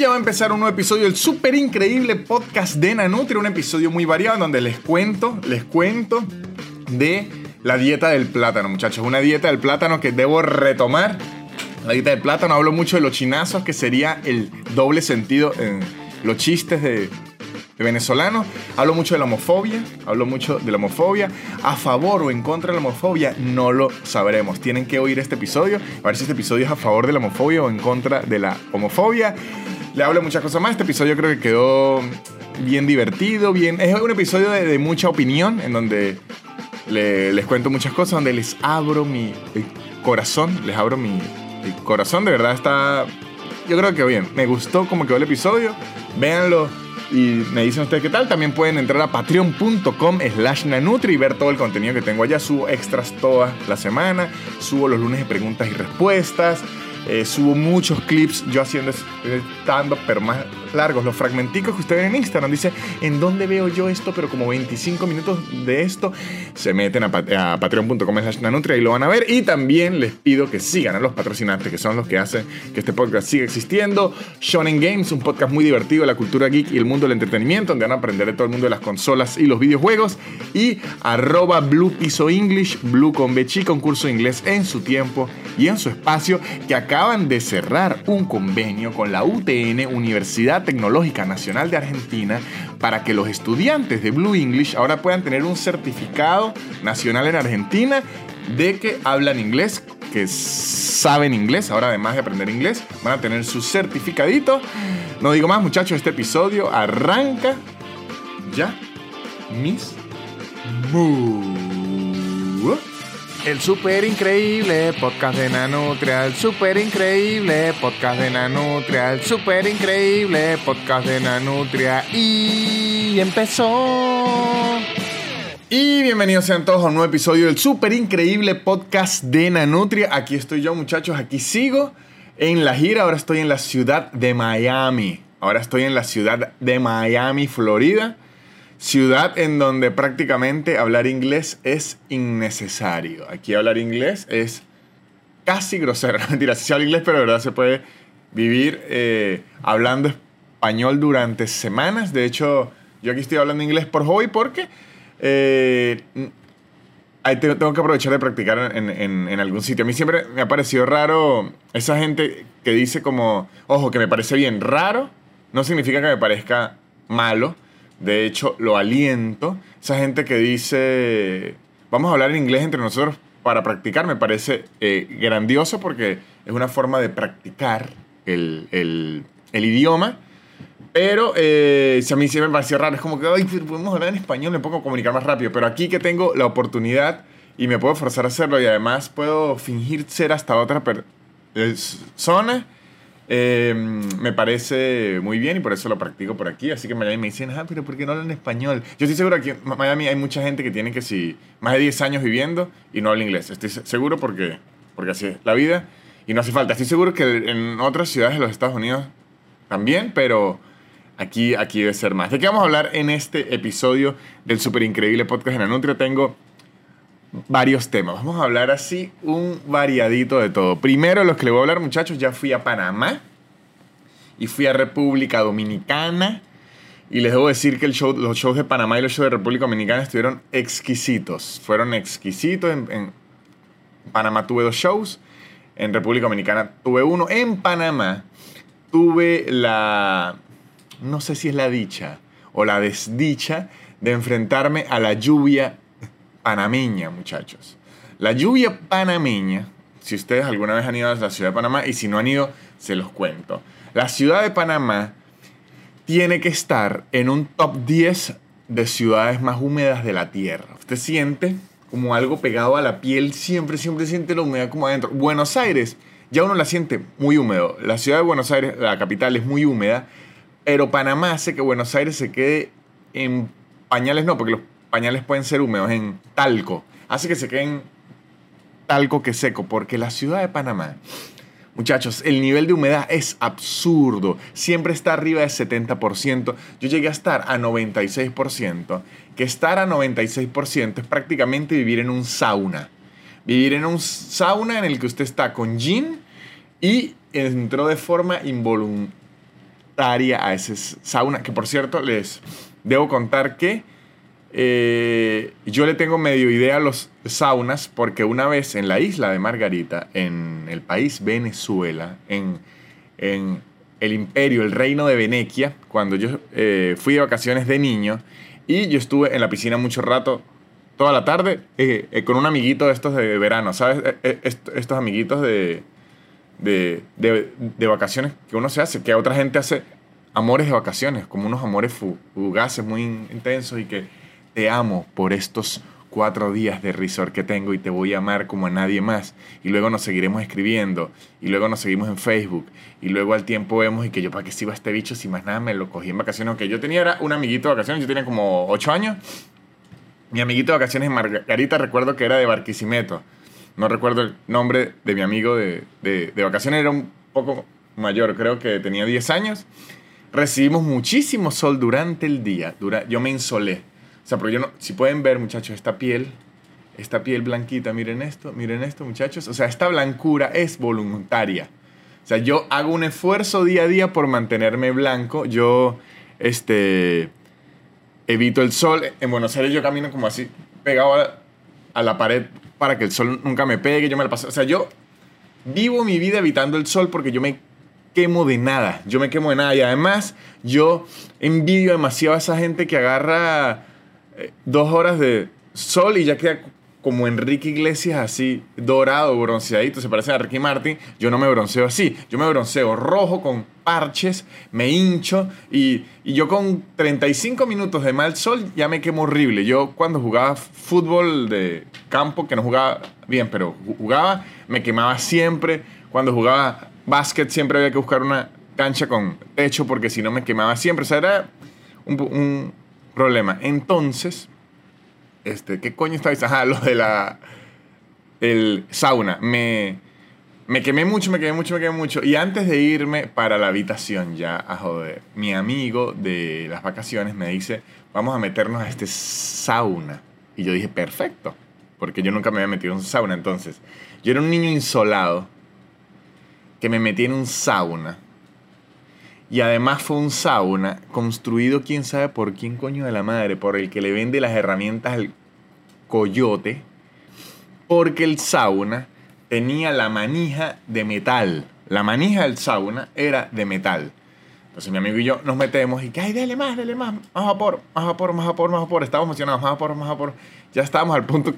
ya va a empezar un nuevo episodio del súper increíble podcast de Nanutria, un episodio muy variado en donde les cuento, les cuento de la dieta del plátano, muchachos. Una dieta del plátano que debo retomar. La dieta del plátano, hablo mucho de los chinazos, que sería el doble sentido en los chistes de, de venezolano. Hablo mucho de la homofobia, hablo mucho de la homofobia. A favor o en contra de la homofobia, no lo sabremos. Tienen que oír este episodio, a ver si este episodio es a favor de la homofobia o en contra de la homofobia. Le hablo muchas cosas más. Este episodio creo que quedó bien divertido, bien. Es un episodio de, mucha opinión, en donde le- les cuento muchas cosas, donde les abro mi corazón, les abro mi corazón. De verdad está. Yo creo que bien. Me gustó como quedó el episodio. Véanlo y me dicen ustedes qué tal. También pueden entrar a patreon.com slash nanutri y ver todo el contenido que tengo allá. Subo extras toda la semana. Subo los lunes de preguntas y respuestas. Eh, subo muchos clips yo haciendo stand pero más largos. Los fragmenticos que ustedes ven en Instagram. Dice, ¿en dónde veo yo esto? Pero como 25 minutos de esto. Se meten a, pat- a patreon.com slash nanutria y lo van a ver. Y también les pido que sigan a los patrocinantes, que son los que hacen que este podcast siga existiendo. Shonen Games, un podcast muy divertido de la cultura geek y el mundo del entretenimiento, donde van a aprender de todo el mundo de las consolas y los videojuegos. Y arroba Blue Piso English, Blue con B chica, un curso de inglés en su tiempo y en su espacio, que acaban de cerrar un convenio con la UTN, Universidad Tecnológica Nacional de Argentina, para que los estudiantes de Blue English ahora puedan tener un certificado nacional en Argentina de que hablan inglés, que saben inglés, ahora además de aprender inglés, van a tener su certificadito. No digo más, muchachos, este episodio arranca ya mis mu. El super increíble podcast de Nanutria, el super increíble podcast de Nanutria, el super increíble podcast de Nanutria y empezó. Y bienvenidos sean todos a un nuevo episodio del super increíble podcast de Nanutria. Aquí estoy yo, muchachos, aquí sigo en la gira. Ahora estoy en la ciudad de Miami. Ahora estoy en la ciudad de Miami, Florida. Ciudad en donde prácticamente hablar inglés es innecesario. Aquí hablar inglés es casi grosero. Mentira, sí se habla inglés, pero de verdad se puede vivir eh, hablando español durante semanas. De hecho, yo aquí estoy hablando inglés por hobby porque eh, tengo que aprovechar de practicar en, en- en algún sitio. A mí siempre me ha parecido raro esa gente que dice como, ojo, que me parece bien raro, no significa que me parezca malo. De hecho, lo aliento. Esa gente que dice, vamos a hablar en inglés entre nosotros para practicar, me parece eh, grandioso porque es una forma de practicar el, el- el idioma. Pero eh, si a mí siempre me pareció raro, es como que, ay, podemos hablar en español, me puedo comunicar más rápido. Pero aquí que tengo la oportunidad y me puedo forzar a hacerlo y además puedo fingir ser hasta otra per- persona, eh, me parece muy bien y por eso lo practico por aquí. Así que en Miami me dicen, ah, pero ¿por qué no hablan español? Yo estoy seguro que en Miami hay mucha gente que tiene que si más de 10 años viviendo y no habla inglés. Estoy se- seguro porque, porque así es la vida y no hace falta. Estoy seguro que en otras ciudades de los Estados Unidos también, pero aquí, aquí debe ser más. ¿De qué vamos a hablar en este episodio del súper increíble podcast de Nanutria? Tengo varios temas. Vamos a hablar así un variadito de todo. Primero, los que les voy a hablar, muchachos, ya fui a Panamá y fui a República Dominicana. Y les debo decir que el show, los shows de Panamá y los shows de República Dominicana estuvieron exquisitos. Fueron exquisitos. En, en Panamá tuve dos shows. En República Dominicana tuve uno. En Panamá tuve la... No sé si es la dicha o la desdicha de enfrentarme a la lluvia panameña, muchachos. La lluvia panameña, si ustedes alguna vez han ido a la ciudad de Panamá y si no han ido, se los cuento. La ciudad de Panamá tiene que estar en un top 10 de ciudades más húmedas de la Tierra. Usted siente como algo pegado a la piel, siempre, siempre siente la humedad como adentro. Buenos Aires, ya uno la siente muy húmedo. La ciudad de Buenos Aires, la capital, es muy húmeda, pero Panamá hace que Buenos Aires se quede en pañales, no, porque los pañales pueden ser húmedos, en talco. Hace que se queden talco que seco, porque la ciudad de Panamá Muchachos, el nivel de humedad es absurdo. Siempre está arriba del 70%. Yo llegué a estar a 96%. Que estar a 96% es prácticamente vivir en un sauna. Vivir en un sauna en el que usted está con jean y entró de forma voluntaria a ese sauna, que por cierto les debo contar que eh, yo le tengo medio idea a los saunas porque una vez en la isla de Margarita, en el país Venezuela, en, en el imperio, el reino de Venecia, cuando yo eh, fui de vacaciones de niño y yo estuve en la piscina mucho rato, toda la tarde, eh, eh, con un amiguito de estos de verano, ¿sabes? estos amiguitos de, de, de, vacaciones que uno se hace, que otra gente hace amores de vacaciones, como unos amores fugaces muy intensos y que te amo por estos cuatro días de resort que tengo y te voy a amar como a nadie más. Y luego nos seguiremos escribiendo. Y luego nos seguimos en Facebook. Y luego al tiempo vemos y que yo para qué sigo a este bicho si más nada me lo cogí en vacaciones. Aunque yo tenía un amiguito de vacaciones, yo tenía como ocho años. Mi amiguito de vacaciones Margarita recuerdo que era de Barquisimeto. No recuerdo el nombre de mi amigo de, de, de vacaciones, era un poco mayor, creo que tenía 10 años. Recibimos muchísimo sol durante el día. Dura, yo me insolé o sea, pero yo no, si pueden ver, muchachos, esta piel, esta piel blanquita, miren esto, miren esto, muchachos. O sea, esta blancura es voluntaria. O sea, yo hago un esfuerzo día a día por mantenerme blanco. Yo, este, evito el sol. En Buenos Aires yo camino como así, pegado a, la pared para que el sol nunca me pegue. Yo me la paso. O sea, yo vivo mi vida evitando el sol porque yo me quemo de nada. Yo me quemo de nada. Y además, yo envidio demasiado a esa gente que agarra dos horas de sol y ya queda como Enrique Iglesias así, dorado, bronceadito, se parece a Ricky Martin. Yo no me bronceo así. Yo me bronceo rojo con parches, me hincho y, y, yo con 35 minutos de mal sol ya me quemo horrible. Yo cuando jugaba fútbol de campo, que no jugaba bien, pero jugaba, me quemaba siempre. Cuando jugaba básquet siempre había que buscar una cancha con techo porque si no me quemaba siempre. O sea, era un problema. Entonces, este, ¿qué coño diciendo? Ajá, lo de la. El sauna. Me, me quemé mucho, me quemé mucho, me quemé mucho. Y antes de irme para la habitación ya a joder, mi amigo de las vacaciones me dice: Vamos a meternos a este sauna. Y yo dije: Perfecto. Porque yo nunca me había metido en un sauna. Entonces, yo era un niño insolado que me metí en un sauna y además fue un sauna construido quién sabe por quién coño de la madre, por el que le vende las herramientas al coyote, porque el sauna tenía la manija de metal. La manija del sauna era de metal. Entonces mi amigo y yo nos metemos y que, ay, dale más, dale más, más vapor, más vapor, más vapor, más vapor. Estábamos emocionados, más vapor, más vapor. Ya estábamos al punto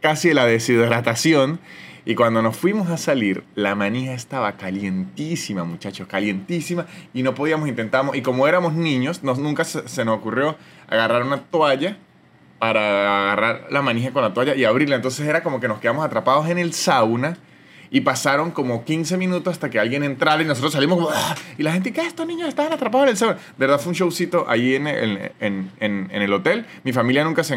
casi de la deshidratación y cuando nos fuimos a salir, la manija estaba calientísima, muchachos, calientísima. Y no podíamos, intentamos. Y como éramos niños, nos, nunca se, nos ocurrió agarrar una toalla para agarrar la manija con la toalla y abrirla. Entonces era como que nos quedamos atrapados en el sauna. Y pasaron como 15 minutos hasta que alguien entrara y nosotros salimos. Y la gente, ¿qué? Estos niños estaban atrapados en el sauna. De verdad fue un showcito ahí en el, en, en, en el hotel. Mi familia nunca se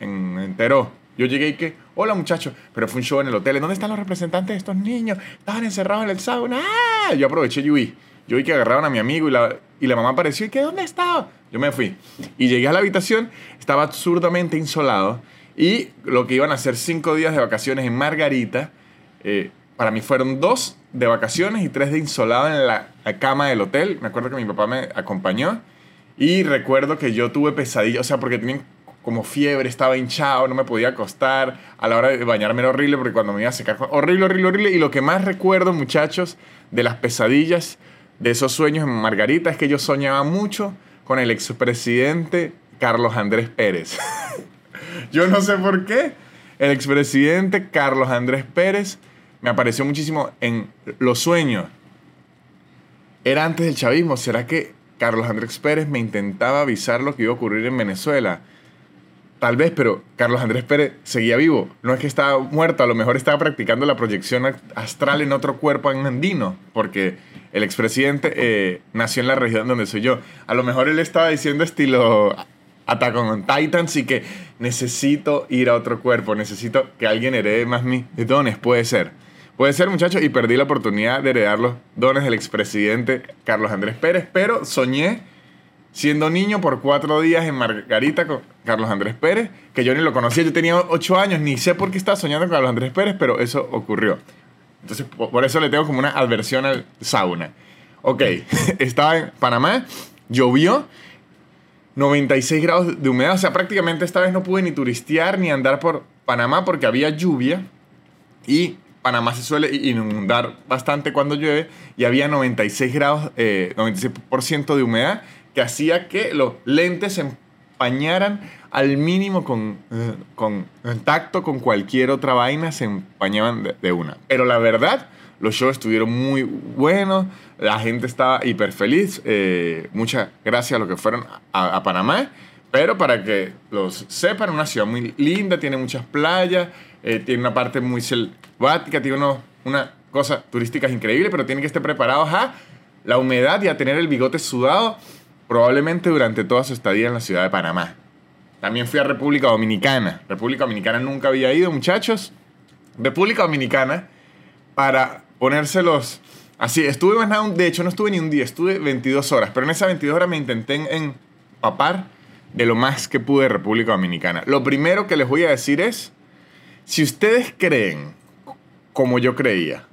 enteró yo llegué y que, hola muchachos, pero fue un show en el hotel. ¿Dónde están los representantes de estos niños? Estaban encerrados en el sauna. ¡Ah! Yo aproveché y vi. Yo vi que agarraron a mi amigo y la, y la mamá apareció y que, ¿dónde estaba? Yo me fui. Y llegué a la habitación, estaba absurdamente insolado. Y lo que iban a ser cinco días de vacaciones en Margarita, eh, para mí fueron dos de vacaciones y tres de insolado en la, la cama del hotel. Me acuerdo que mi papá me acompañó. Y recuerdo que yo tuve pesadillas, o sea, porque tenían como fiebre, estaba hinchado, no me podía acostar. A la hora de bañarme era horrible porque cuando me iba a secar, horrible, horrible, horrible. Y lo que más recuerdo, muchachos, de las pesadillas, de esos sueños en Margarita, es que yo soñaba mucho con el expresidente Carlos Andrés Pérez. yo no sé por qué. El expresidente Carlos Andrés Pérez me apareció muchísimo en los sueños. Era antes del chavismo. ¿Será que Carlos Andrés Pérez me intentaba avisar lo que iba a ocurrir en Venezuela? Tal vez, pero Carlos Andrés Pérez seguía vivo. No es que estaba muerto, a lo mejor estaba practicando la proyección astral en otro cuerpo andino, porque el expresidente eh, nació en la región donde soy yo. A lo mejor él estaba diciendo estilo Attack on Titans y que necesito ir a otro cuerpo, necesito que alguien herede más mis dones. Puede ser. Puede ser, muchachos, y perdí la oportunidad de heredar los dones del expresidente Carlos Andrés Pérez, pero soñé siendo niño por cuatro días en Margarita con Carlos Andrés Pérez, que yo ni lo conocía, yo tenía ocho años, ni sé por qué estaba soñando con Carlos Andrés Pérez, pero eso ocurrió. Entonces, por eso le tengo como una adversión al sauna. Ok, estaba en Panamá, llovió, 96 grados de humedad, o sea, prácticamente esta vez no pude ni turistear ni andar por Panamá porque había lluvia y Panamá se suele inundar bastante cuando llueve y había 96 grados, eh, 96% de humedad que hacía que los lentes se empañaran al mínimo con, eh, con contacto con cualquier otra vaina, se empañaban de, una. Pero la verdad, los shows estuvieron muy buenos, la gente estaba hiper feliz. Eh, muchas gracias a los que fueron a, Panamá. Pero para que los sepan, una ciudad muy linda, tiene muchas playas, eh, tiene una parte muy selvática, tiene uno, una cosa turística increíble, pero tienen que estar preparados a la humedad y a tener el bigote sudado probablemente durante toda su estadía en la ciudad de Panamá. También fui a República Dominicana. República Dominicana nunca había ido, muchachos. República Dominicana, para ponérselos así, estuve más nada, de hecho no estuve ni un día, estuve 22 horas, pero en esas 22 horas me intenté empapar de lo más que pude de República Dominicana. Lo primero que les voy a decir es, si ustedes creen, como yo creía,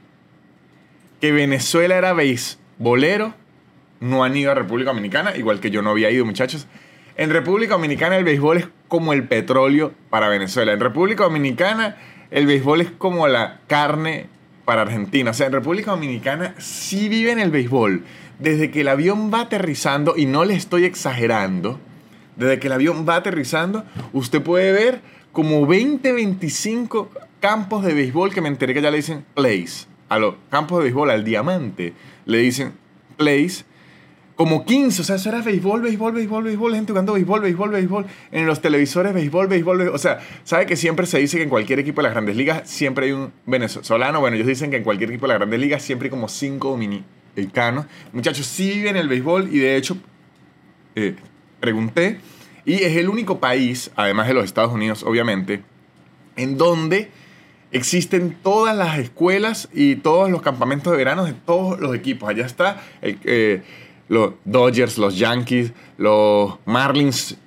que Venezuela era beisbolero, no han ido a República Dominicana, igual que yo no había ido, muchachos. En República Dominicana el béisbol es como el petróleo para Venezuela. En República Dominicana el béisbol es como la carne para Argentina. O sea, en República Dominicana sí viven el béisbol. Desde que el avión va aterrizando, y no le estoy exagerando, desde que el avión va aterrizando, usted puede ver como 20, 25 campos de béisbol que me enteré que ya le dicen place. A los campos de béisbol, al diamante, le dicen place como 15, o sea, eso era béisbol, béisbol, béisbol, béisbol, gente jugando béisbol, béisbol, béisbol, en los televisores, béisbol, béisbol, béisbol, o sea, ¿sabe que siempre se dice que en cualquier equipo de las grandes ligas siempre hay un venezolano? Bueno, ellos dicen que en cualquier equipo de las grandes ligas siempre hay como cinco dominicanos. Muchachos, sí viven el béisbol y de hecho, eh, pregunté, y es el único país, además de los Estados Unidos, obviamente, en donde existen todas las escuelas y todos los campamentos de verano de todos los equipos. Allá está el... Eh, los Dodgers, los Yankees, los Marlins,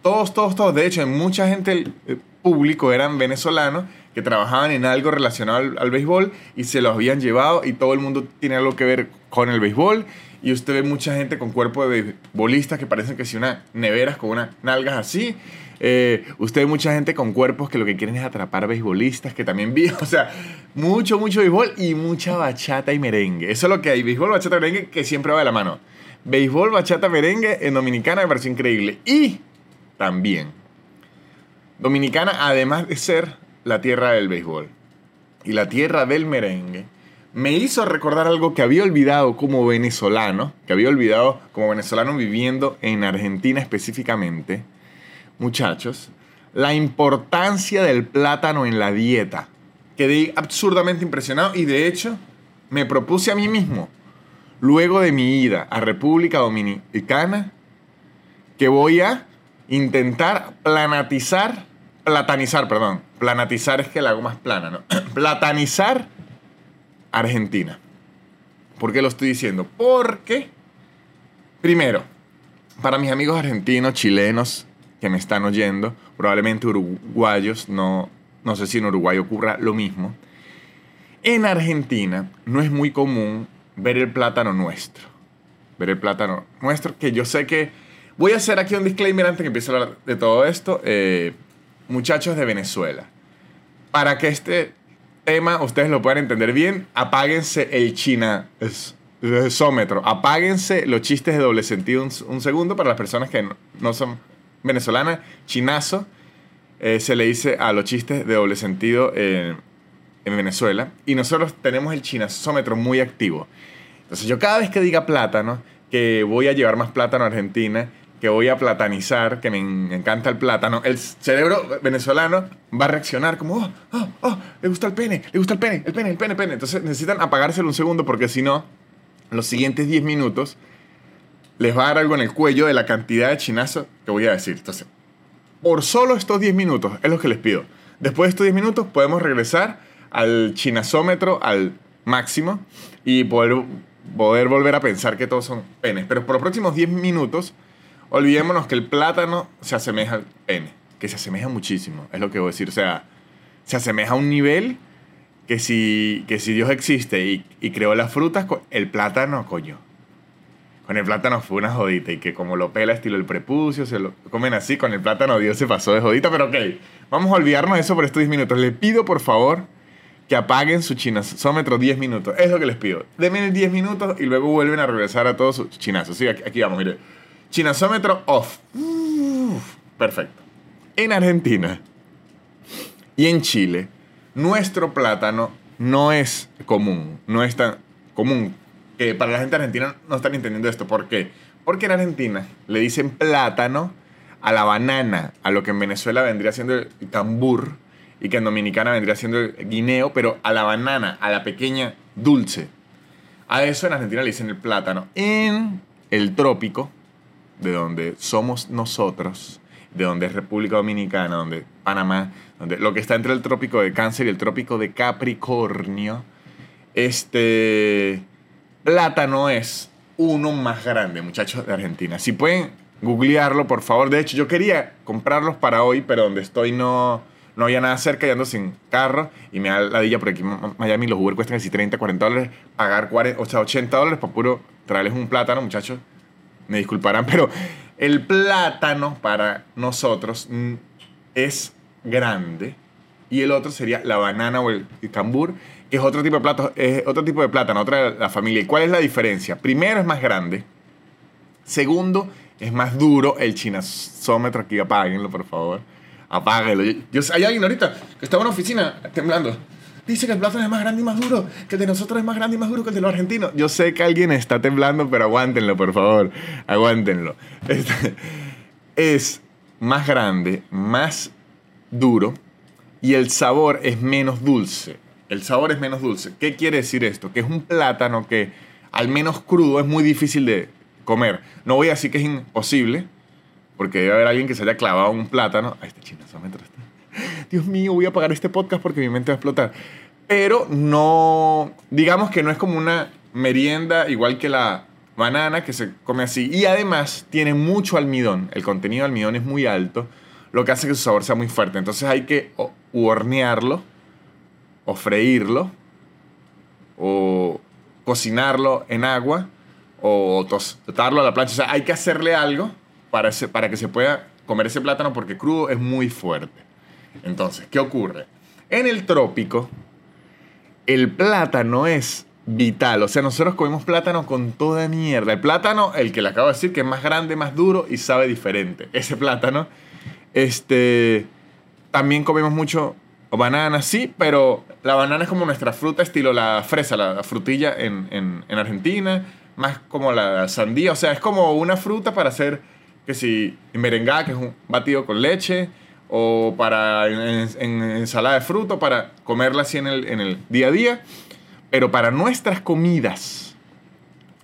todos, todos, todos. De hecho, mucha gente el público eran venezolanos que trabajaban en algo relacionado al, béisbol y se los habían llevado y todo el mundo tiene algo que ver con el béisbol. Y usted ve mucha gente con cuerpo de beisbolistas que parecen que si una neveras con unas nalgas así. Eh, usted ve mucha gente con cuerpos que lo que quieren es atrapar beisbolistas, que también vi, o sea, mucho, mucho béisbol y mucha bachata y merengue. Eso es lo que hay, béisbol, bachata y merengue, que siempre va de la mano béisbol, bachata, merengue en Dominicana me pareció increíble. Y también, Dominicana, además de ser la tierra del béisbol y la tierra del merengue, me hizo recordar algo que había olvidado como venezolano, que había olvidado como venezolano viviendo en Argentina específicamente. Muchachos, la importancia del plátano en la dieta. Quedé absurdamente impresionado y de hecho me propuse a mí mismo luego de mi ida a República Dominicana que voy a intentar planatizar, platanizar, perdón, planatizar es que la hago más plana, ¿no? platanizar Argentina. ¿Por qué lo estoy diciendo? Porque, primero, para mis amigos argentinos, chilenos que me están oyendo, probablemente uruguayos, no, no sé si en Uruguay ocurra lo mismo, en Argentina no es muy común ver el plátano nuestro. Ver el plátano nuestro, que yo sé que... Voy a hacer aquí un disclaimer antes que empiece a hablar de todo esto. Eh, muchachos de Venezuela, para que este tema ustedes lo puedan entender bien, apáguense el china sómetro. Apáguense los chistes de doble sentido un, segundo para las personas que no, son venezolanas. Chinazo eh, se le dice a los chistes de doble sentido en Venezuela. Y nosotros tenemos el chinazómetro muy activo. Entonces yo cada vez que diga plátano, que voy a llevar más plátano a Argentina, que voy a platanizar, que me encanta el plátano, el cerebro venezolano va a reaccionar como, oh, oh, oh, le gusta el pene, le gusta el pene, el pene, el pene, el pene. Entonces necesitan apagárselo un segundo porque si no, los siguientes 10 minutos les va a dar algo en el cuello de la cantidad de chinazo que voy a decir. Entonces, por solo estos 10 minutos es lo que les pido. Después de estos 10 minutos podemos regresar al chinazómetro al máximo y poder poder volver a pensar que todos son penes. Pero por los próximos 10 minutos, olvidémonos que el plátano se asemeja al pene. Que se asemeja muchísimo, es lo que voy a decir. O sea, se asemeja a un nivel que si, que si Dios existe y, creó las frutas, el plátano, coño, con el plátano fue una jodita y que como lo pela estilo el prepucio, se lo comen así, con el plátano Dios se pasó de jodita, pero ok, vamos a olvidarnos de eso por estos 10 minutos. Les pido por favor que apaguen su chinazómetro 10 minutos, es lo que les pido. Denme 10 minutos y luego vuelven a regresar a todos sus chinazos. Sí, aquí, vamos, mire. Chinazómetro off. perfecto. En Argentina y en Chile, nuestro plátano no es común, no es tan común que para la gente argentina no están entendiendo esto. ¿Por qué? Porque en Argentina le dicen plátano a la banana, a lo que en Venezuela vendría siendo el cambur y que en Dominicana vendría siendo el guineo, pero a la banana, a la pequeña dulce. A eso en Argentina le dicen el plátano. En el trópico, de donde somos nosotros, de donde es República Dominicana, donde Panamá, donde lo que está entre el trópico de Cáncer y el trópico de Capricornio, este plátano es uno más grande, muchachos de Argentina. Si pueden googlearlo, por favor. De hecho, yo quería comprarlos para hoy, pero donde estoy no, no había nada cerca y ando sin carro. Y me da la dilla porque aquí en Miami los Uber cuestan así 30, 40 dólares. Pagar 40, o sea, 80 dólares para puro traerles un plátano, muchachos. Me disculparán, pero el plátano para nosotros es grande. Y el otro sería la banana o el cambur que es otro tipo de plato, es otro tipo de plátano, otra de la familia. ¿Y cuál es la diferencia? Primero es más grande. Segundo, es más duro el chinazómetro aquí. Apáguenlo, por favor. Apáguenlo. Yo, hay alguien ahorita que está en una oficina temblando. Dice que el plátano es más grande y más duro, que el de nosotros es más grande y más duro que el de los argentinos. Yo sé que alguien está temblando, pero aguántenlo, por favor. Aguántenlo. Este, es más grande, más duro y el sabor es menos dulce el sabor es menos dulce. ¿Qué quiere decir esto? Que es un plátano que al menos crudo es muy difícil de comer. No voy a decir que es imposible, porque debe haber alguien que se haya clavado un plátano. Ay, este chinazómetro está. Dios mío, voy a apagar este podcast porque mi mente va a explotar. Pero no, digamos que no es como una merienda igual que la banana que se come así. Y además tiene mucho almidón. El contenido de almidón es muy alto, lo que hace que su sabor sea muy fuerte. Entonces hay que hornearlo o freírlo, o cocinarlo en agua, o tostarlo a la plancha. O sea, hay que hacerle algo para, para que se pueda comer ese plátano porque crudo es muy fuerte. Entonces, ¿qué ocurre? En el trópico, el plátano es vital. O sea, nosotros comemos plátano con toda mierda. El plátano, el que le acabo de decir, que es más grande, más duro y sabe diferente. Ese plátano, este, también comemos mucho banana, sí, pero la banana es como nuestra fruta, estilo la fresa, la frutilla en, en, en, Argentina, más como la sandía, o sea, es como una fruta para hacer, que si, merengada, que es un batido con leche, o para en, ensalada de fruto, para comerla así en el, en el día a día, pero para nuestras comidas,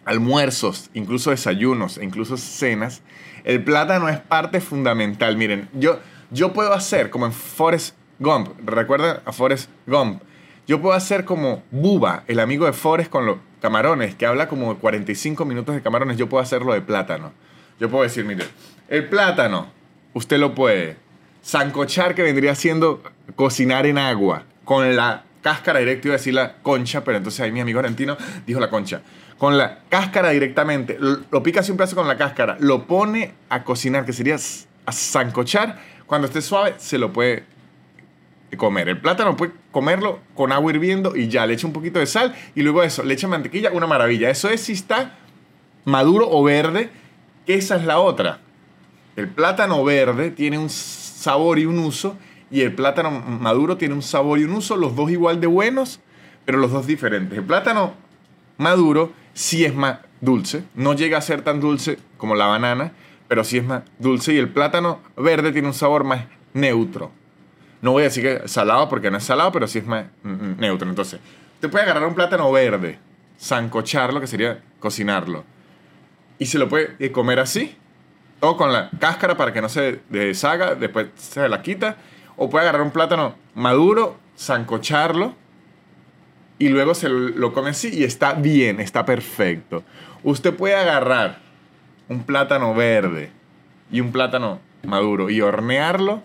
almuerzos, incluso desayunos, incluso cenas, el plátano es parte fundamental. Miren, yo, yo puedo hacer, como en Forest Gump, recuerda a Forrest Gump. Yo puedo hacer como Buba, el amigo de Forrest con los camarones, que habla como 45 minutos de camarones. Yo puedo hacerlo de plátano. Yo puedo decir, mire, el plátano, usted lo puede sancochar, que vendría siendo cocinar en agua, con la cáscara directa, iba a decir la concha, pero entonces ahí mi amigo argentino dijo la concha. Con la cáscara directamente, lo, pica así un pedazo con la cáscara, lo pone a cocinar, que sería a sancochar. Cuando esté suave, se lo puede comer. El plátano puede comerlo con agua hirviendo y ya, le echa un poquito de sal y luego eso, le echa mantequilla, una maravilla. Eso es si está maduro o verde, esa es la otra. El plátano verde tiene un sabor y un uso y el plátano maduro tiene un sabor y un uso, los dos igual de buenos, pero los dos diferentes. El plátano maduro sí es más dulce, no llega a ser tan dulce como la banana, pero sí es más dulce y el plátano verde tiene un sabor más neutro. No voy a decir que salado porque no es salado, pero sí es más neutro. Entonces, te puede agarrar un plátano verde, zancocharlo, que sería cocinarlo, y se lo puede eh, comer así, o con la cáscara para que no se deshaga, después se la quita, o puede agarrar un plátano maduro, zancocharlo, y luego se lo come así y está bien, está perfecto. Usted puede agarrar un plátano verde y un plátano maduro y hornearlo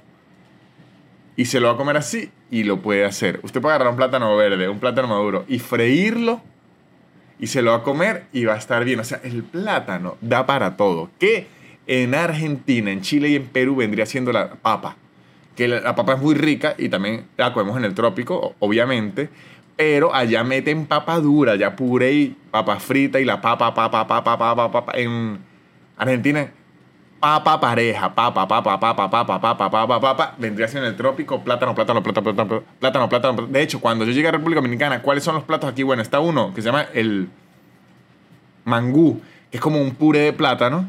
y se lo va a comer así y lo puede hacer. Usted puede agarrar un plátano verde, un plátano maduro y freírlo y se lo va a comer y va a estar bien. O sea, el plátano da para todo. Que en Argentina, en Chile y en Perú vendría siendo la papa. Que la, papa es muy rica y también la comemos en el trópico, obviamente. Pero allá meten papa dura, ya puré y papa frita y la papa, papa, papa, papa, papa. En Argentina, papa pareja, papa, papa, papa, papa, papa, papa, papa. Vendría siendo en el trópico, plátano, plátano, plátano, plátano, plátano, plátano. De hecho, cuando yo llegué a República Dominicana, ¿cuáles son los platos aquí? Bueno, está uno que se llama el mangú, que es como un puré de plátano.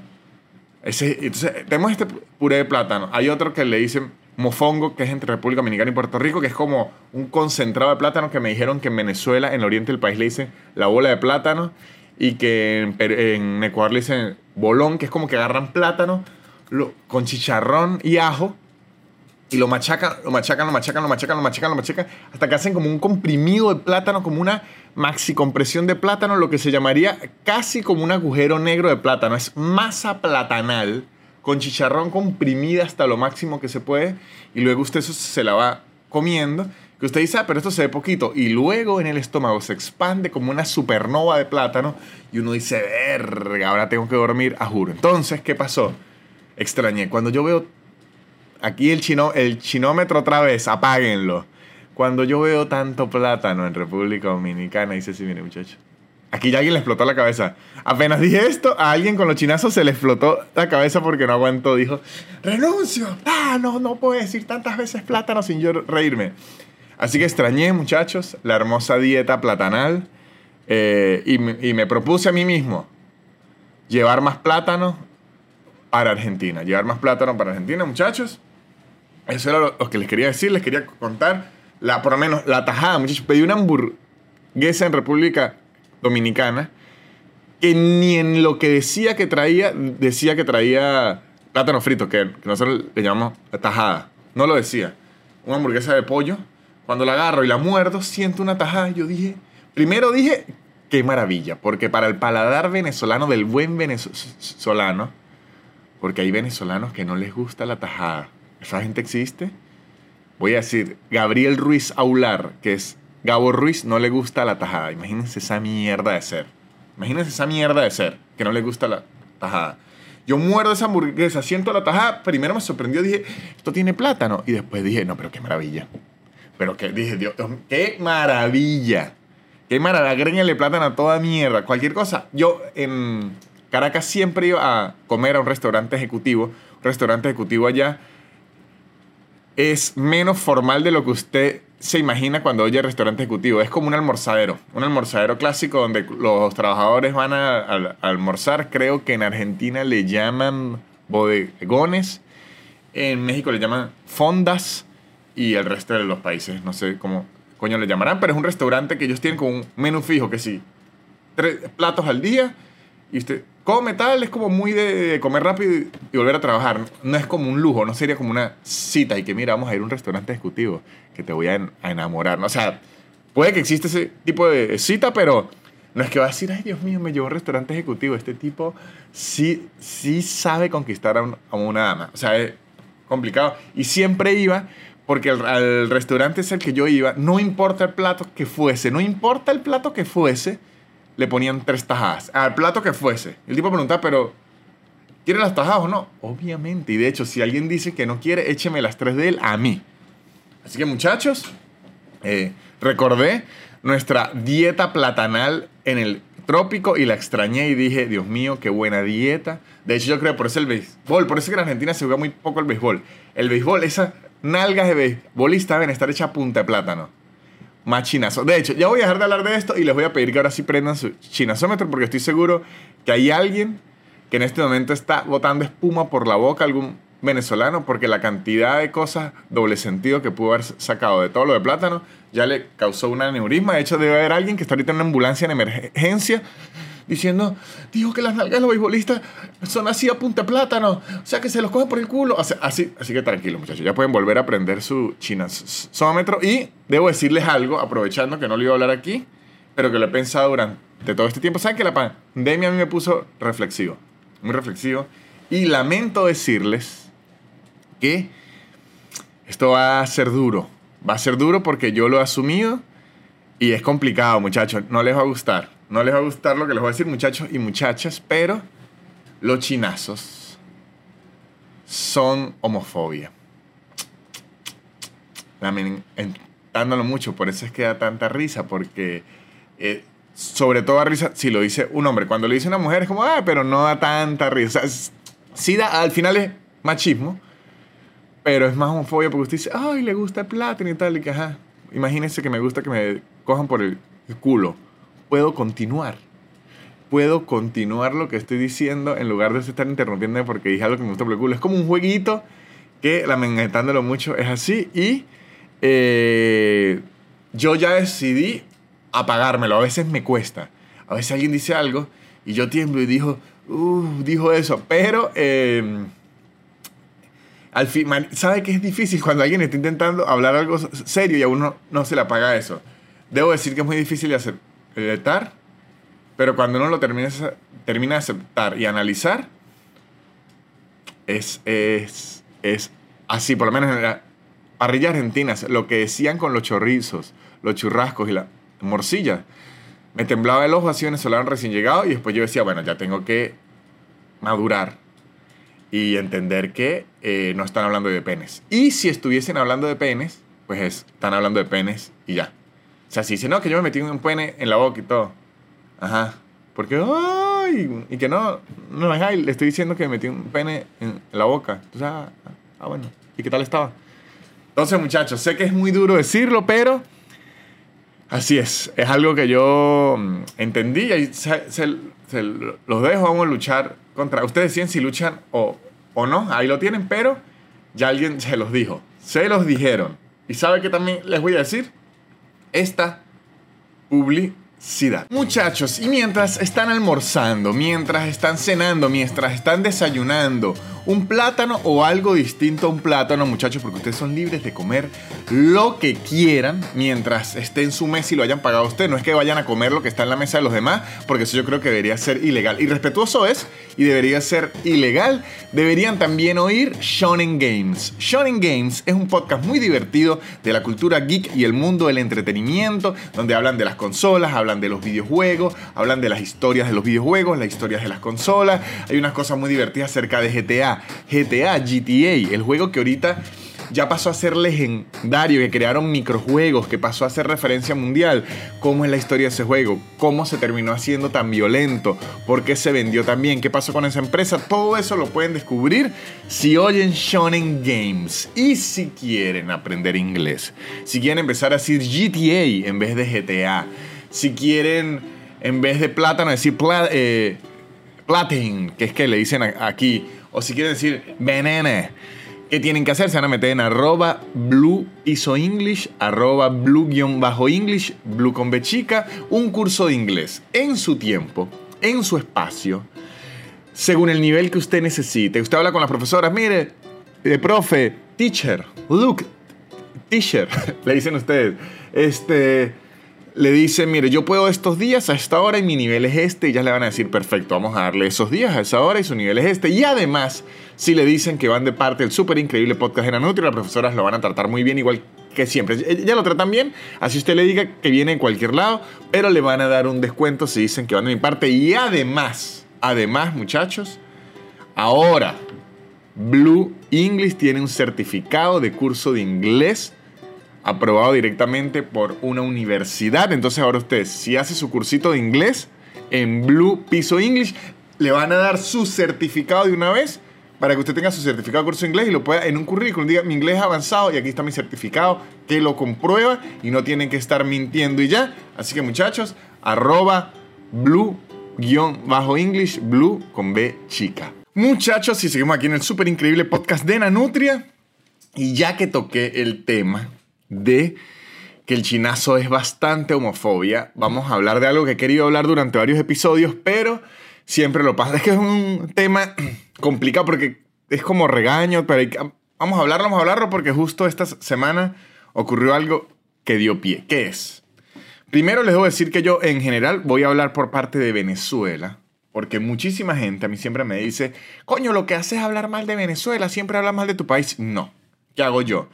Ese, entonces, tenemos este puré de plátano. Hay otro que le dicen mofongo, que es entre República Dominicana y Puerto Rico, que es como un concentrado de plátano que me dijeron que en Venezuela, en el oriente del país, le dicen la bola de plátano y que en, Ecuador le dicen bolón, que es como que agarran plátano con chicharrón y ajo y lo machacan, lo machacan, lo machacan, lo machacan, lo machacan, lo machacan, hasta que hacen como un comprimido de plátano, como una maxi compresión de plátano, lo que se llamaría casi como un agujero negro de plátano. Es masa platanal con chicharrón comprimida hasta lo máximo que se puede y luego usted eso se la va comiendo. Que usted dice, ah, pero esto se ve poquito. Y luego en el estómago se expande como una supernova de plátano y uno dice, verga, ahora tengo que dormir, a juro. Entonces, ¿qué pasó? Extrañé. Cuando yo veo aquí el, chino, el chinómetro otra vez, apáguenlo. Cuando yo veo tanto plátano en República Dominicana, dice, sí, mire muchacho. Aquí ya alguien le explotó la cabeza. Apenas dije esto, a alguien con los chinazos se le explotó la cabeza porque no aguantó. Dijo, renuncio. Ah, no, no puedo decir tantas veces plátano sin yo reírme. Así que extrañé, muchachos, la hermosa dieta platanal. Eh, y, me propuse a mí mismo llevar más plátano para Argentina. Llevar más plátano para Argentina, muchachos. Eso era lo, que les quería decir, les quería contar. La, por lo menos la tajada, muchachos. Pedí una hamburguesa en República Dominicana que ni en lo que decía que traía, decía que traía plátano frito, que, nosotros le llamamos tajada. No lo decía. Una hamburguesa de pollo. Cuando la agarro y la muerdo, siento una tajada. Yo dije, primero dije, qué maravilla, porque para el paladar venezolano del buen venezolano, porque hay venezolanos que no les gusta la tajada. ¿Esa gente existe? Voy a decir, Gabriel Ruiz Aular, que es Gabo Ruiz, no le gusta la tajada. Imagínense esa mierda de ser. Imagínense esa mierda de ser, que no le gusta la tajada. Yo muerdo esa hamburguesa, siento la tajada. Primero me sorprendió, dije, esto tiene plátano. Y después dije, no, pero qué maravilla. Pero que dije, Dios, qué maravilla. Qué maravilla. Agréguenle plátano a toda mierda. Cualquier cosa. Yo en Caracas siempre iba a comer a un restaurante ejecutivo. Un restaurante ejecutivo allá es menos formal de lo que usted se imagina cuando oye restaurante ejecutivo. Es como un almorzadero. Un almorzadero clásico donde los trabajadores van a, almorzar. Creo que en Argentina le llaman bodegones. En México le llaman fondas. Y el resto de los países, no sé cómo coño le llamarán. Pero es un restaurante que ellos tienen con un menú fijo que sí. Tres platos al día. Y usted come tal, es como muy de comer rápido y volver a trabajar. No es como un lujo, no sería como una cita y que mira, vamos a ir a un restaurante ejecutivo que te voy a, enamorar. O sea, puede que exista ese tipo de cita, pero no es que va a decir, ay Dios mío, me llevó a un restaurante ejecutivo. Este tipo sí, sí sabe conquistar a, una dama. O sea, es complicado. Y siempre iba porque el, al restaurante es el que yo iba, no importa el plato que fuese, no importa el plato que fuese, le ponían tres tajadas. Al plato que fuese. El tipo preguntaba, pero ¿quiere las tajadas o no? Obviamente. Y de hecho, si alguien dice que no quiere, écheme las tres de él a mí. Así que muchachos, eh, recordé nuestra dieta platanal en el trópico y la extrañé y dije, Dios mío, qué buena dieta. De hecho, yo creo por eso el béisbol, por eso que en Argentina se juega muy poco el béisbol. El béisbol, esas nalgas de béisbolista deben estar hechas punta de plátano más chinazo. De hecho, ya voy a dejar de hablar de esto y les voy a pedir que ahora sí prendan su chinazómetro porque estoy seguro que hay alguien que en este momento está botando espuma por la boca, algún venezolano, porque la cantidad de cosas doble sentido que pudo haber sacado de todo lo de plátano ya le causó un aneurisma. De hecho, debe haber alguien que está ahorita en una ambulancia en emergencia diciendo, dijo que las nalgas de los beisbolistas son así a punta plátano, o sea que se los coge por el culo. Así, así que tranquilo, muchachos, ya pueden volver a aprender su chinasómetro. Y debo decirles algo, aprovechando que no lo iba a hablar aquí, pero que lo he pensado durante todo este tiempo. ¿Saben que la pandemia a mí me puso reflexivo? Muy reflexivo. Y lamento decirles que esto va a ser duro. Va a ser duro porque yo lo he asumido y es complicado, muchachos. No les va a gustar no les va a gustar lo que les voy a decir, muchachos y muchachas, pero los chinazos son homofobia. Lamentándolo mucho, por eso es que da tanta risa, porque eh, sobre todo da risa si lo dice un hombre. Cuando lo dice una mujer es como, ah, pero no da tanta risa. sí da, al final es machismo, pero es más homofobia porque usted dice, ay, le gusta el plátano y tal, y que ajá. Imagínense que me gusta que me cojan por el culo. Puedo continuar. Puedo continuar lo que estoy diciendo en lugar de estar interrumpiendo porque dije algo que me gusta por. Es como un jueguito que, lamentándolo mucho, es así. Y eh, yo ya decidí apagármelo. A veces me cuesta. A veces alguien dice algo y yo tiemblo y dijo, uh, dijo eso. Pero em, al fin, ¿sabe que es difícil cuando alguien está intentando hablar algo serio y a uno no se le apaga eso? Debo decir que es muy difícil de aceptar, pero cuando uno lo termina, termina de aceptar y analizar, es, es, es así, por lo menos en la parrilla argentina, lo que decían con los chorrizos, los churrascos y la morcilla. Me temblaba el ojo así venezolano recién llegado y después yo decía, bueno, ya tengo que madurar y entender que eh, no están hablando de penes. Y si estuviesen hablando de penes, pues están hablando de penes y ya. Sea, si dicen, no, que yo me metí un pene en la boca y todo. Ajá. Porque, ay, y que no, no, ay, le estoy diciendo que me metí un pene en la boca. Entonces, ah, ah, bueno. ¿Y qué tal estaba? Entonces, muchachos, sé que es muy duro decirlo, pero así es. Es algo que yo mm, entendí y se, se, los dejo, vamos a luchar contra. Ustedes deciden si luchan o, o no, ahí lo tienen, pero ya alguien se los dijo. Se los dijeron. ¿Y sabe qué también les voy a decir? Esta Muchachos, y mientras están almorzando, mientras están cenando, mientras están desayunando, un plátano o algo distinto a un plátano, muchachos, porque ustedes son libres de comer lo que quieran mientras esté en su mesa y lo hayan pagado usted. No es que vayan a comer lo que está en la mesa de los demás, porque eso yo creo que debería ser ilegal. Y respetuoso es y debería ser ilegal. Deberían también oír Shonen Games. Shonen Games es un podcast muy divertido de la cultura geek y el mundo del entretenimiento, donde hablan de las consolas, hablan de los videojuegos, hablan de las historias de los videojuegos, las historias de las consolas. Hay unas cosas muy divertidas acerca de GTA GTA, GTA, el juego que ahorita ya pasó a ser legendario, que crearon microjuegos, que pasó a ser referencia mundial. ¿Cómo es la historia de ese juego? ¿Cómo se terminó haciendo tan violento? ¿Por qué se vendió tan bien? ¿Qué pasó con esa empresa? Todo eso lo pueden descubrir si oyen Shonen Games. Y si quieren aprender inglés, si quieren empezar a decir GTA en vez de GTA, si quieren en vez de plátano decir eh, platin, que es que le dicen aquí o si quieren decir venene, ¿qué tienen que hacer? Se van a meter en arroba blue iso English, arroba blue-english, blue con B chica, un curso de inglés en su tiempo, en su espacio, según el nivel que usted necesite. Usted habla con las profesoras, mire, de profe, teacher, look, teacher, le dicen ustedes, este le dice, mire, yo puedo estos días a esta hora y mi nivel es este, y ya le van a decir, perfecto, vamos a darle esos días a esa hora y su nivel es este. Y además, si le dicen que van de parte del súper increíble podcast de Nanutri, las profesoras lo van a tratar muy bien, igual que siempre. Ya lo tratan bien, así usted le diga que viene en cualquier lado, pero le van a dar un descuento si dicen que van de mi parte. Y además, además, muchachos, ahora Blue English tiene un certificado de curso de inglés aprobado directamente por una universidad. Entonces ahora usted, si hace su cursito de inglés en Blue Piso English, le van a dar su certificado de una vez para que usted tenga su certificado de curso de inglés y lo pueda en un currículum diga mi inglés es avanzado y aquí está mi certificado que lo comprueba y no tienen que estar mintiendo y ya. Así que muchachos, arroba blue bajo English, blue con B chica. Muchachos, y seguimos aquí en el súper increíble podcast de Nanutria. Y ya que toqué el tema de que el chinazo es bastante homofobia. Vamos a hablar de algo que he querido hablar durante varios episodios, pero siempre lo pasa. Es que es un tema complicado porque es como regaño, pero vamos a hablarlo, vamos a hablarlo porque justo esta semana ocurrió algo que dio pie. ¿Qué es? Primero les debo decir que yo en general voy a hablar por parte de Venezuela, porque muchísima gente a mí siempre me dice, coño, lo que haces es hablar mal de Venezuela, siempre hablas mal de tu país. No. ¿Qué hago yo?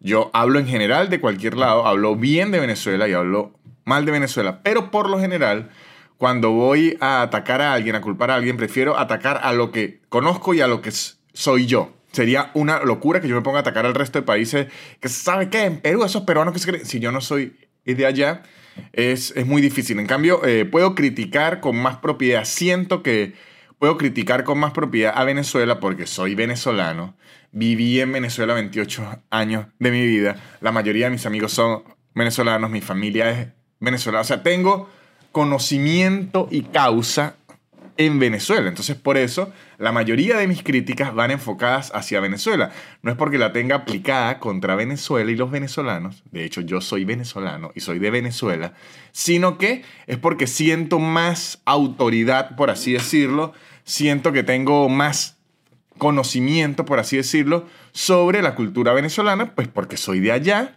Yo hablo en general de cualquier lado, hablo bien de Venezuela y hablo mal de Venezuela, pero por lo general, cuando voy a atacar a alguien, a culpar a alguien, prefiero atacar a lo que conozco y a lo que soy yo. Sería una locura que yo me ponga a atacar al resto de países que sabe qué, en Perú esos peruanos que se creen, si yo no soy de allá, es, es muy difícil. En cambio, eh, puedo criticar con más propiedad. Siento que puedo criticar con más propiedad a Venezuela porque soy venezolano. Viví en Venezuela 28 años de mi vida. La mayoría de mis amigos son venezolanos, mi familia es venezolana. O sea, tengo conocimiento y causa en Venezuela. Entonces, por eso, la mayoría de mis críticas van enfocadas hacia Venezuela. No es porque la tenga aplicada contra Venezuela y los venezolanos, de hecho yo soy venezolano y soy de Venezuela, sino que es porque siento más autoridad, por así decirlo, siento que tengo más conocimiento, por así decirlo, sobre la cultura venezolana, pues porque soy de allá,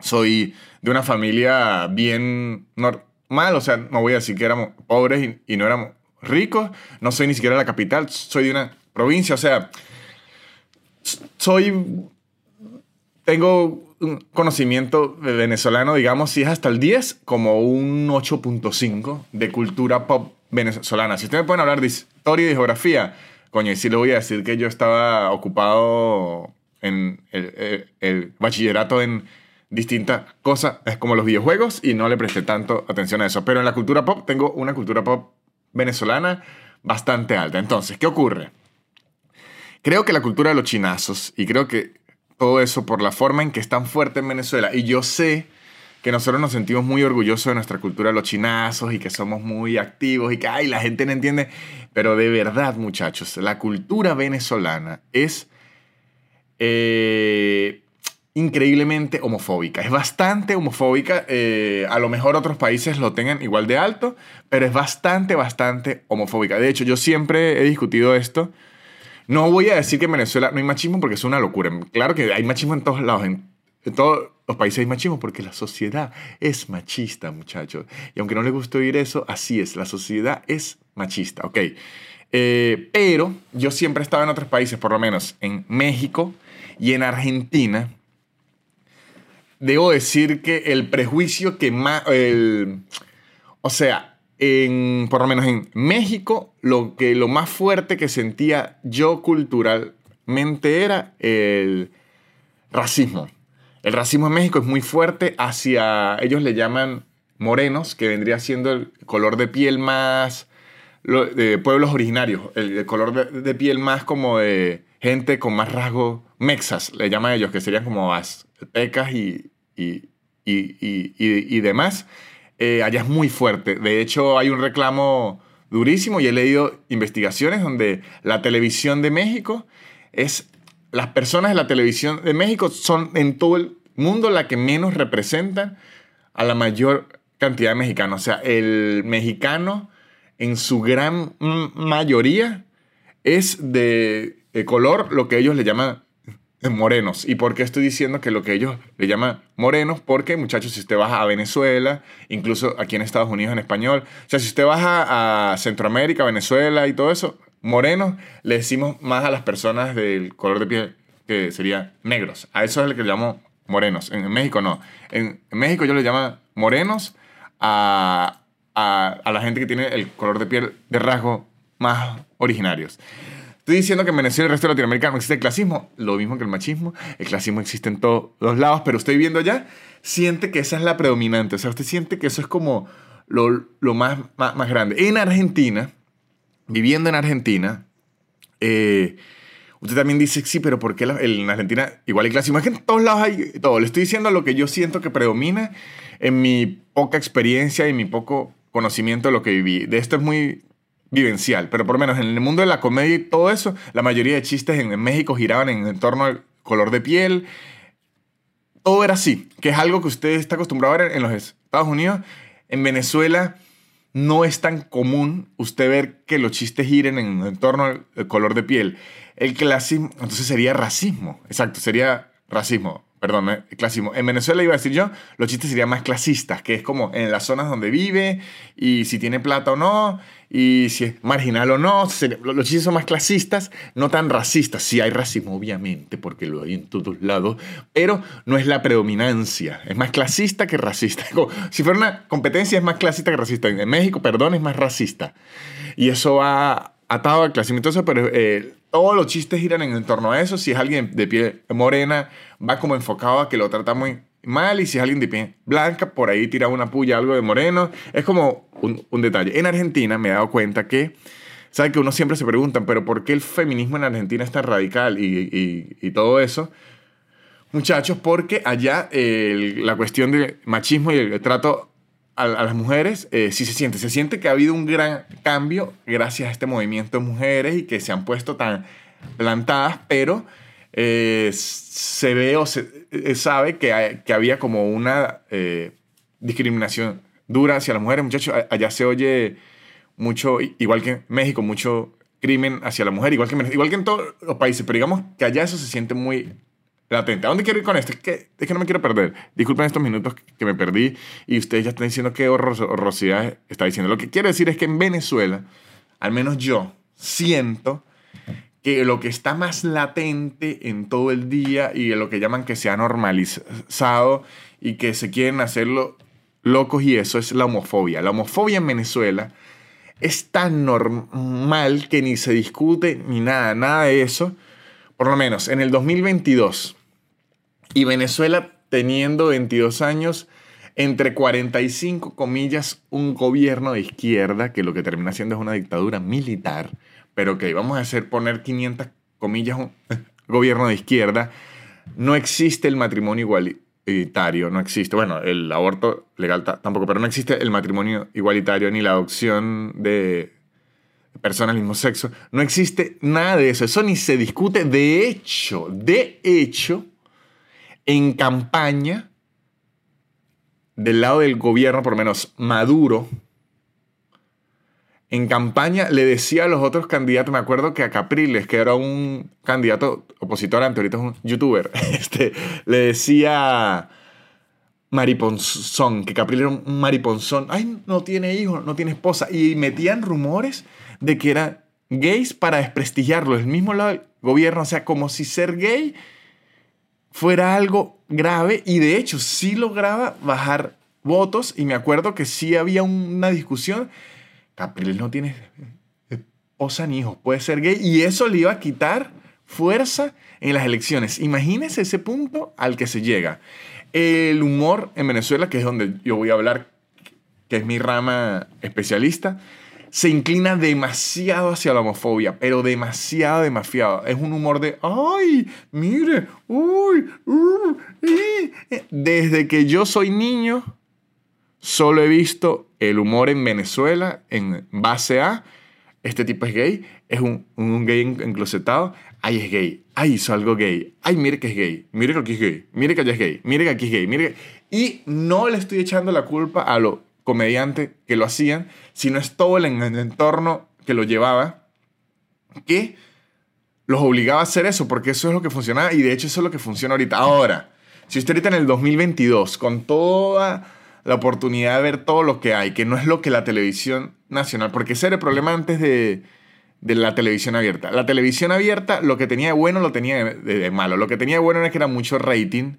soy de una familia bien normal, o sea, no voy a decir que éramos pobres y, no éramos rico, no soy ni siquiera la capital, soy de una provincia, o sea, soy, tengo un conocimiento venezolano, digamos, si es hasta el 10, como un 8.5 de cultura pop venezolana. Si ustedes me pueden hablar de historia y geografía, coño, y sí le voy a decir que yo estaba ocupado en el, el bachillerato en distintas cosas, es como los videojuegos, y no le presté tanto atención a eso. Pero en la cultura pop tengo una cultura pop venezolana bastante alta. Entonces, ¿qué ocurre? Creo que la cultura de los chinazos, y creo que todo eso por la forma en que es tan fuerte en Venezuela, y yo sé que nosotros nos sentimos muy orgullosos de nuestra cultura los chinazos y que somos muy activos y que ay, la gente no entiende, pero de verdad muchachos, la cultura venezolana es eh, increíblemente homofóbica. Es bastante homofóbica. Eh, a lo mejor otros países lo tengan igual de alto, pero es bastante, bastante homofóbica. De hecho, yo siempre he discutido esto. No voy a decir que en Venezuela no hay machismo porque es una locura. Claro que hay machismo en todos lados. Todos los países hay machismo porque la sociedad es machista, muchachos. Y aunque no les guste oír eso, así es. La sociedad es machista, ¿ok? Eh, pero yo siempre he estado en otros países, por lo menos en México y en Argentina, debo decir que el prejuicio que más, o sea, en, por lo menos en México, lo, que, lo más fuerte que sentía yo culturalmente era el racismo. El racismo en México es muy fuerte hacia, ellos le llaman morenos, que vendría siendo el color de piel más de pueblos originarios, el, color de, piel más como de gente con más rasgos mexas, le llaman ellos, que serían como aztecas y, y, y, y demás. Eh, allá es muy fuerte. De hecho, hay un reclamo durísimo y he leído investigaciones donde la televisión de México es... Las personas de la televisión de México son en todo el mundo la que menos representan a la mayor cantidad de mexicanos. O sea, el mexicano en su gran mayoría es de, color, lo que ellos le llaman morenos. ¿Y por qué estoy diciendo que lo que ellos le llaman morenos? Porque, muchachos, si usted baja a Venezuela, incluso aquí en Estados Unidos en español, o sea, si usted baja a Centroamérica, Venezuela y todo eso, morenos, le decimos más a las personas del color de piel que serían negros. A eso es el que le llamo morenos. En, México no. En, México yo le llamo morenos a, a, la gente que tiene el color de piel de rasgo más originarios. Estoy diciendo que en Venezuela y el resto de Latinoamérica no existe el clasismo, lo mismo que el machismo. El clasismo existe en todos los lados, pero usted viendo allá siente que esa es la predominante. O sea, usted siente que eso es como lo, lo más, más, más, grande. En Argentina, viviendo en Argentina, eh, usted también dice, sí, pero ¿por qué en Argentina igual hay clasismo? Es que en todos lados hay todo. Le estoy diciendo lo que yo siento que predomina en mi poca experiencia y mi poco conocimiento de lo que viví. De esto es muy vivencial, pero por lo menos en el mundo de la comedia y todo eso, la mayoría de chistes en, México giraban en, torno al color de piel. Todo era así, que es algo que usted está acostumbrado a ver en los Estados Unidos. En Venezuela no es tan común usted ver que los chistes giren en, en torno al color de piel. El clasismo, entonces sería racismo, exacto, sería racismo. perdón, eh, clasismo. En Venezuela iba a decir yo, los chistes serían más clasistas, que es como en las zonas donde vive y si tiene plata o no y si es marginal o no. Los chistes son más clasistas, no tan racistas. Sí hay racismo, obviamente, porque lo hay en todos lados, pero no es la predominancia. Es más clasista que racista. si fuera una competencia, es más clasista que racista. En México, perdón, es más racista. Y eso va atado al clasismo. Entonces, pero, eh, todos los chistes giran en torno a eso. Si es alguien de piel morena, va como enfocado a que lo trata muy mal. Y si es alguien de piel blanca, por ahí tira una puya algo de moreno. Es como un, detalle. En Argentina me he dado cuenta que, ¿sabes? Que uno siempre se pregunta, pero ¿por qué el feminismo en Argentina es tan radical y, y, todo eso? Muchachos, porque allá la cuestión del machismo y el trato a, las mujeres eh, sí se siente. Se siente que ha habido un gran cambio gracias a este movimiento de mujeres y que se han puesto tan plantadas, pero eh, se ve o se eh, sabe que, que, había como una discriminación dura hacia las mujeres. Muchachos, allá se oye mucho, igual que en México, mucho crimen hacia la mujer, igual que, igual que en todos los países, pero digamos que allá eso se siente muy latente. ¿A dónde quiero ir con esto? Es que, es que no me quiero perder. Disculpen estos minutos que me perdí y ustedes ya están diciendo qué horrorosidad está diciendo. Lo que quiero decir es que en Venezuela, al menos yo, siento que lo que está más latente en todo el día y lo que llaman que se ha normalizado y que se quieren hacerlo locos y eso es la homofobia. La homofobia en Venezuela es tan normal que ni se discute ni nada, nada de eso. Por lo menos en el 2022, y Venezuela teniendo 22 años, entre 45 comillas, un gobierno de izquierda, que lo que termina siendo es una dictadura militar, pero que vamos a hacer poner 500 comillas, un gobierno de izquierda, no existe el matrimonio igualitario, no existe, bueno, el aborto legal tampoco, pero no existe el matrimonio igualitario ni la adopción de personas del mismo sexo, no existe nada de eso, eso ni se discute, de hecho, de hecho, en campaña del lado del gobierno, por lo menos Maduro, en campaña le decía a los otros candidatos, me acuerdo que a Capriles, que era un candidato opositor antes, ahorita es un youtuber, este, le decía mariponzón, que Capriles era un mariponzón, ay, no tiene hijos, no tiene esposa, y metían rumores de que eran gays para desprestigiarlo, el mismo lado del gobierno, o sea, como si ser gay fuera algo grave y de hecho sí lograba bajar votos y me acuerdo que sí había una discusión. Capriles no tiene esposa ni hijos, puede ser gay y eso le iba a quitar fuerza en las elecciones. Imagínense ese punto al que se llega. El humor en Venezuela, que es donde yo voy a hablar, que es mi rama especialista, se inclina demasiado hacia la homofobia, pero demasiado, demasiado. Es un humor de, ay, mire, uy, uh, Desde que yo soy niño, solo he visto el humor en Venezuela en base a, este tipo es gay, es un, un gay enclosetado, ay, es gay, ay, hizo algo gay, ay, mire que es gay, mire que aquí es gay, mire que allá es gay, mire que aquí es gay, mire Y no le estoy echando la culpa a lo comediante que lo hacían, sino es todo el, entorno que lo llevaba, que los obligaba a hacer eso, porque eso es lo que funcionaba y de hecho eso es lo que funciona ahorita. Ahora, si usted ahorita en el 2022, con toda la oportunidad de ver todo lo que hay, que no es lo que la televisión nacional, porque ese era el problema antes de, la televisión abierta. La televisión abierta, lo que tenía de bueno, lo tenía de, de malo. Lo que tenía de bueno era que era mucho rating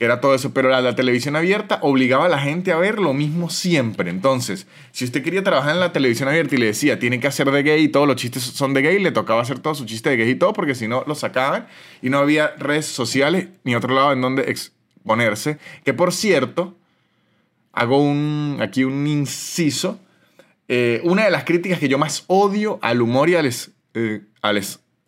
era todo eso, pero la, televisión abierta obligaba a la gente a ver lo mismo siempre. Entonces, si usted quería trabajar en la televisión abierta y le decía, tiene que hacer de gay y todos los chistes son de gay, le tocaba hacer todo su chiste de gay y todo, porque si no, lo sacaban y no había redes sociales ni otro lado en donde exponerse. Que por cierto, hago un, aquí un inciso. Eh, una de las críticas que yo más odio al humor y al, eh,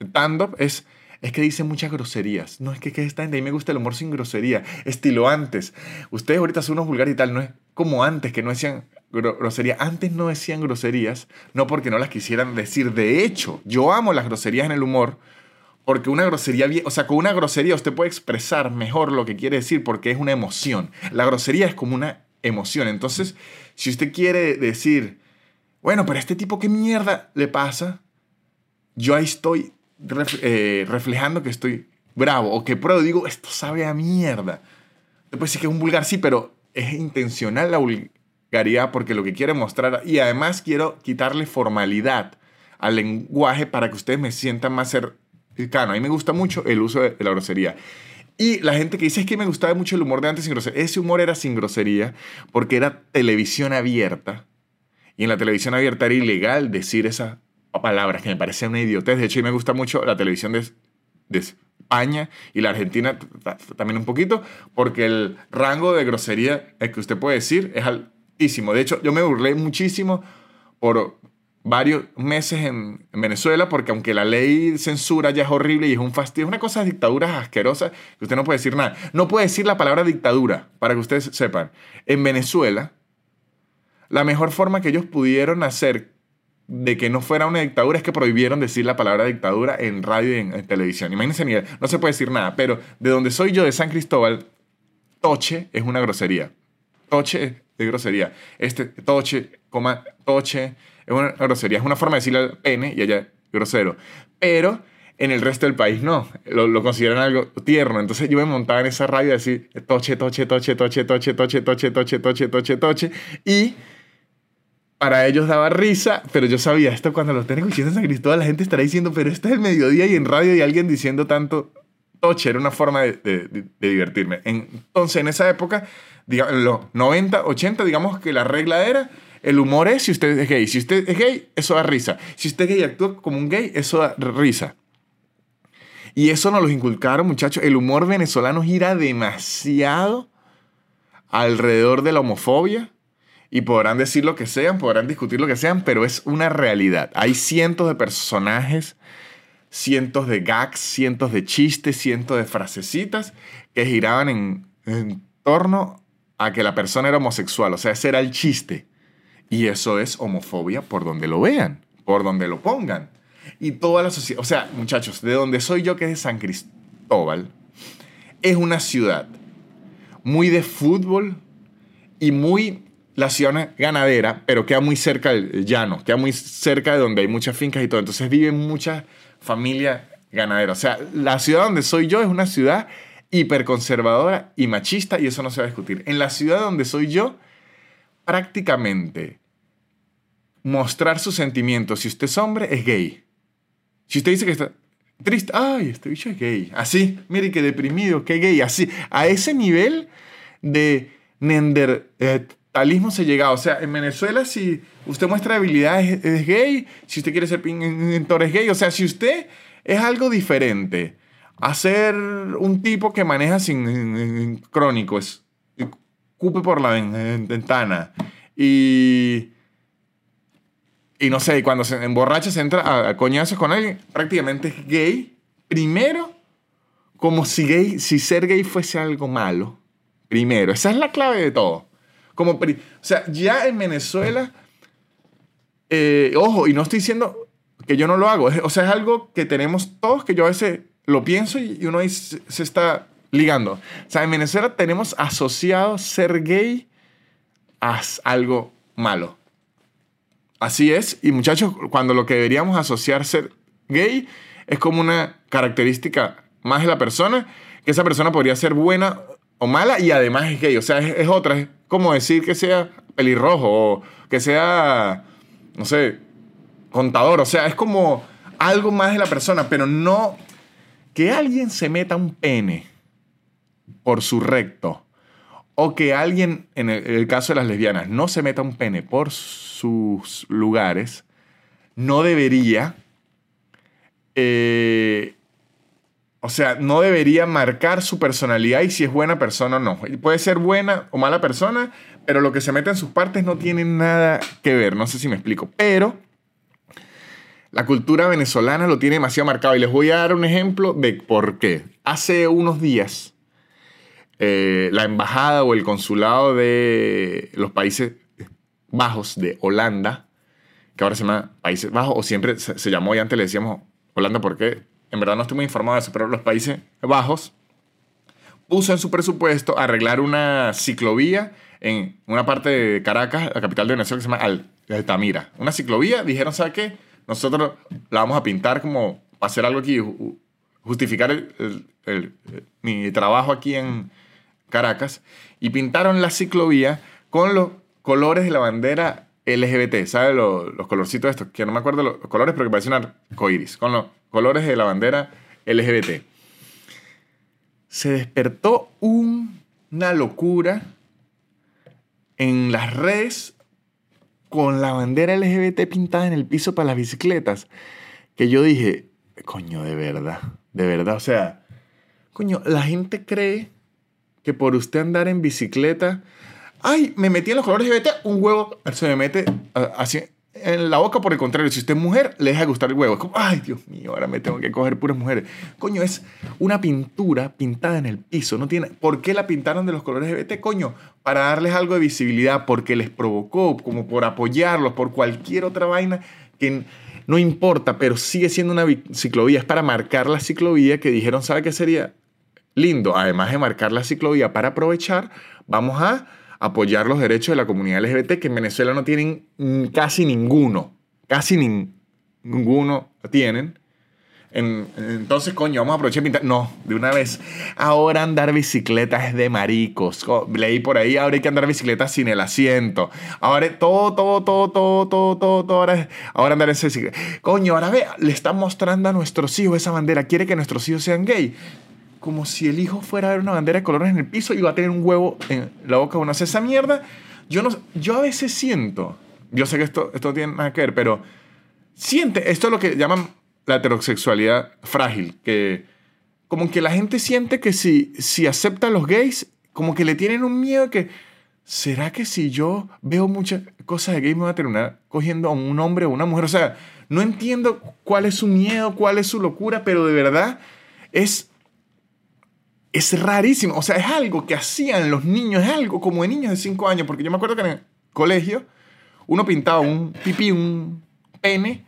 stand-up es es que dice muchas groserías. No, es que, que esta gente, a mí me gusta el humor sin grosería, estilo antes. Ustedes ahorita son unos vulgares y tal, no es como antes que no decían groserías. Antes no decían groserías, no porque no las quisieran decir. De hecho, yo amo las groserías en el humor. Porque una grosería, o sea, con una grosería usted puede expresar mejor lo que quiere decir porque es una emoción. La grosería es como una emoción. Entonces, si usted quiere decir, bueno, pero este tipo, ¿qué mierda le pasa? Yo ahí estoy eh, reflejando que estoy bravo o que pruebo, digo, esto sabe a mierda. Después sí que es un vulgar, sí, pero es intencional la vulgaridad porque lo que quiero mostrar, y además quiero quitarle formalidad al lenguaje para que ustedes me sientan más cercano. A mí me gusta mucho el uso de la grosería. Y la gente que dice es que me gustaba mucho el humor de antes sin grosería. Ese humor era sin grosería porque era televisión abierta. Y en la televisión abierta era ilegal decir esas palabras que me parecían una idiotez. De hecho, mí me gusta mucho la televisión de, de España y la Argentina también un poquito, porque el rango de grosería que usted puede decir es altísimo. De hecho, yo me burlé muchísimo por varios meses en, Venezuela, porque aunque la ley censura ya es horrible y es un fastidio, es una cosa de dictaduras asquerosas que usted no puede decir nada. No puede decir la palabra dictadura, para que ustedes sepan. En Venezuela, la mejor forma que ellos pudieron hacer de que no fuera una dictadura es que prohibieron decir la palabra dictadura en radio y en, televisión. Imagínense, Miguel, no se puede decir nada, pero de donde soy yo, de San Cristóbal, toche es una grosería. Toche es grosería. Este toche, coma, toche, es una grosería, es una forma de decirle al pene y allá grosero. Pero en el resto del país no, lo, consideran algo tierno. Entonces yo me montaba en esa radio y decir toche, toche, toche, toche, toche, toche, toche, toche, toche, toche, toche. Y para ellos daba risa, pero yo sabía esto cuando lo tengo diciendo en San Cristóbal, la gente estará diciendo, pero este es el mediodía y en radio y alguien diciendo tanto toche, era una forma de, de, divertirme. Entonces en esa época, digamos, en los 90, 80, digamos que la regla era el humor es si usted es gay. Si usted es gay, eso da risa. Si usted es gay y actúa como un gay, eso da risa. Y eso nos lo inculcaron, muchachos. El humor venezolano gira demasiado alrededor de la homofobia. Y podrán decir lo que sean, podrán discutir lo que sean, pero es una realidad. Hay cientos de personajes, cientos de gags, cientos de chistes, cientos de frasecitas que giraban en, torno a que la persona era homosexual. O sea, ese era el chiste. Y eso es homofobia por donde lo vean, por donde lo pongan. Y toda la sociedad, o sea, muchachos, de donde soy yo, que es de San Cristóbal, es una ciudad muy de fútbol y muy la ciudad ganadera, pero queda muy cerca del llano, queda muy cerca de donde hay muchas fincas y todo. Entonces viven muchas familias ganaderas. O sea, la ciudad donde soy yo es una ciudad hiperconservadora y machista y eso no se va a discutir. En la ciudad donde soy yo, prácticamente mostrar sus sentimientos, si usted es hombre, es gay. Si usted dice que está triste, ay, este bicho es gay. Así, mire qué deprimido, qué gay. Así, a ese nivel de neandertalismo se llega. O sea, en Venezuela, si usted muestra habilidades, es, gay. Si usted quiere ser pintor, es gay. O sea, si usted es algo diferente a ser un tipo que maneja sin crónico, es cupe por la ventana y y no sé, cuando se emborracha se entra a, coñazos con alguien, prácticamente es gay. Primero, como si, gay, si ser gay fuese algo malo. Primero, esa es la clave de todo. Como, o sea, ya en Venezuela, eh, ojo, y no estoy diciendo que yo no lo hago, o sea, es algo que tenemos todos, que yo a veces lo pienso y uno ahí se, está ligando. O sea, en Venezuela tenemos asociado ser gay a algo malo. Así es, y muchachos, cuando lo que deberíamos asociar ser gay es como una característica más de la persona, que esa persona podría ser buena o mala y además es gay, o sea, es, otra, es como decir que sea pelirrojo o que sea, no sé, contador, o sea, es como algo más de la persona, pero no que alguien se meta un pene por su recto o que alguien, en el, caso de las lesbianas, no se meta un pene por sus lugares, no debería, eh, o sea, no debería marcar su personalidad y si es buena persona o no. Puede ser buena o mala persona, pero lo que se mete en sus partes no tiene nada que ver, no sé si me explico, pero la cultura venezolana lo tiene demasiado marcado y les voy a dar un ejemplo de por qué. Hace unos días, eh, la embajada o el consulado de los Países Bajos de Holanda, que ahora se llama Países Bajos, o siempre se, llamó y antes le decíamos Holanda porque en verdad no estoy muy informado de eso, pero los Países Bajos puso en su presupuesto arreglar una ciclovía en una parte de Caracas, la capital de Venezuela, que se llama Altamira. Una ciclovía, dijeron, ¿sabe qué? Nosotros la vamos a pintar como para hacer algo aquí justificar mi trabajo aquí en Caracas y pintaron la ciclovía con los colores de la bandera LGBT, ¿sabes? Los, los colorcitos estos, que no me acuerdo los colores, pero que parecen arcoiris, con los colores de la bandera LGBT. Se despertó una locura en las redes con la bandera LGBT pintada en el piso para las bicicletas, que yo dije, coño, de verdad, de verdad, o sea, coño, la gente cree que por usted andar en bicicleta, ay, me metí en los colores LGBT, un huevo se me mete así en la boca, por el contrario, si usted es mujer, le deja de gustar el huevo. Es como, ay, Dios mío, ahora me tengo que coger puras mujeres. Coño, es una pintura pintada en el piso. No tiene, ¿Por qué la pintaron de los colores LGBT? Coño, para darles algo de visibilidad, porque les provocó, como por apoyarlos, por cualquier otra vaina que no importa, pero sigue siendo una ciclovía. Es para marcar la ciclovía que dijeron, ¿sabe qué sería lindo? Además de marcar la ciclovía para aprovechar, vamos a apoyar los derechos de la comunidad LGBT, que en Venezuela no tienen casi ninguno, casi ninguno tienen. entonces, coño, vamos a aprovechar pintar. No, de una vez. Ahora andar bicicleta es de maricos. Leí por ahí, ahora hay que andar bicicleta sin el asiento. Ahora todo, todo, todo, todo, todo, todo, todo. Ahora, ahora andar en bicicleta. Coño, ahora ve, le están mostrando a nuestros hijos esa bandera. Quiere que nuestros hijos sean gay como si el hijo fuera a ver una bandera de colores en el piso y va a tener un huevo en la boca. Uno hace esa mierda. Yo, no, yo a veces siento, yo sé que esto, esto tiene nada que ver, pero siente, esto es lo que llaman la heterosexualidad frágil, que como que la gente siente que si, si acepta a los gays, como que le tienen un miedo que, ¿será que si yo veo muchas cosas de gays me voy a terminar cogiendo a un hombre o una mujer? O sea, no entiendo cuál es su miedo, cuál es su locura, pero de verdad es es rarísimo. O sea, es algo que hacían los niños, es algo como de niños de 5 años, porque yo me acuerdo que en el colegio uno pintaba un pipí, un pene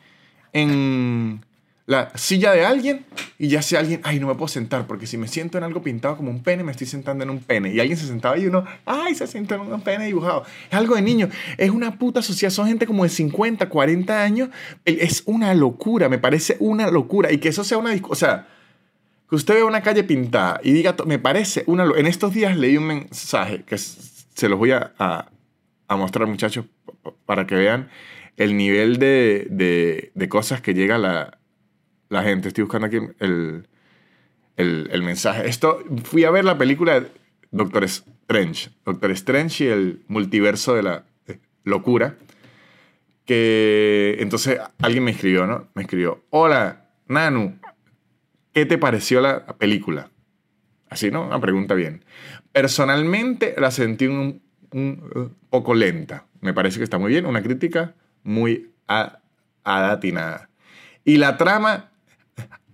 en la silla de alguien y ya sea alguien, ay, no me puedo sentar porque si me siento en algo pintado como un pene, me estoy sentando en un pene. Y alguien se sentaba y uno, ay, se sienta en un pene dibujado. Es algo de niño. Es una puta sociedad. Son gente como de 50, 40 años. Es una locura, me parece una locura. Y que eso sea una... O sea, que usted vea una calle pintada y diga, me parece una... En estos días leí un mensaje que se los voy a, a, mostrar, muchachos, para que vean el nivel de, de, de cosas que llega la, la, gente. Estoy buscando aquí el, el, el, mensaje. Esto, fui a ver la película de Doctor Strange. Doctor Strange y el multiverso de la locura. Que entonces alguien me escribió, ¿no? Me escribió, hola, Nanu, ¿Qué te pareció la película? Así, ¿no? Una pregunta bien. Personalmente la sentí un, poco lenta. Me parece que está muy bien. Una crítica muy adatinada. Y la trama,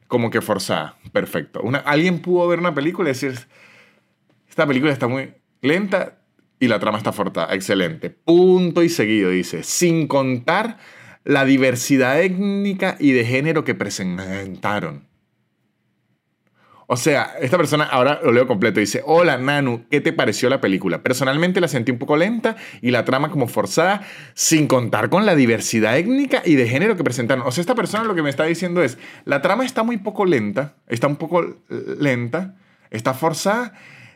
como que forzada. Perfecto. Alguien pudo ver una película y decir, esta película está muy lenta y la trama está forzada. Excelente. Punto y seguido, dice. Sin contar la diversidad étnica y de género que presentaron. O sea, esta persona, ahora lo leo completo, dice, hola Nanu, ¿qué te pareció la película? Personalmente la sentí un poco lenta y la trama como forzada, sin contar con la diversidad étnica y de género que presentaron. O sea, esta persona lo que me está diciendo es, la trama está muy poco lenta, está un poco lenta, está forzada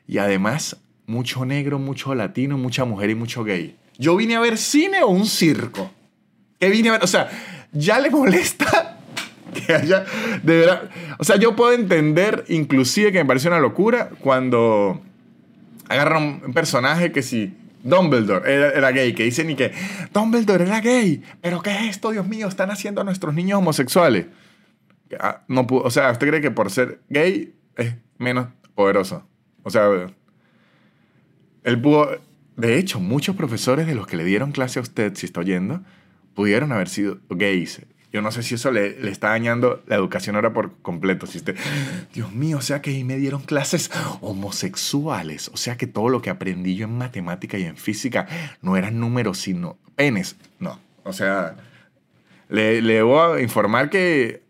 y además mucho negro, mucho latino, mucha mujer y mucho gay. ¿Yo vine a ver cine o un circo? ¿Qué vine a ver? O sea, ya le molesta que haya, de verdad, o sea, yo puedo entender inclusive que me parece una locura cuando agarran un personaje que si Dumbledore era, gay, que dicen y que Dumbledore era gay, pero ¿qué es esto, Dios mío? Están haciendo a nuestros niños homosexuales. Ah, no o sea, ¿usted cree que por ser gay es menos poderoso? O sea, él pudo, de hecho, muchos profesores de los que le dieron clase a usted, si está oyendo, pudieron haber sido gays. Yo no sé si eso le, le, está dañando la educación ahora por completo. Si Dios mío, o sea que ahí me dieron clases homosexuales. O sea que todo lo que aprendí yo en matemática y en física no eran números, sino penes. No, o sea, le, le a informar que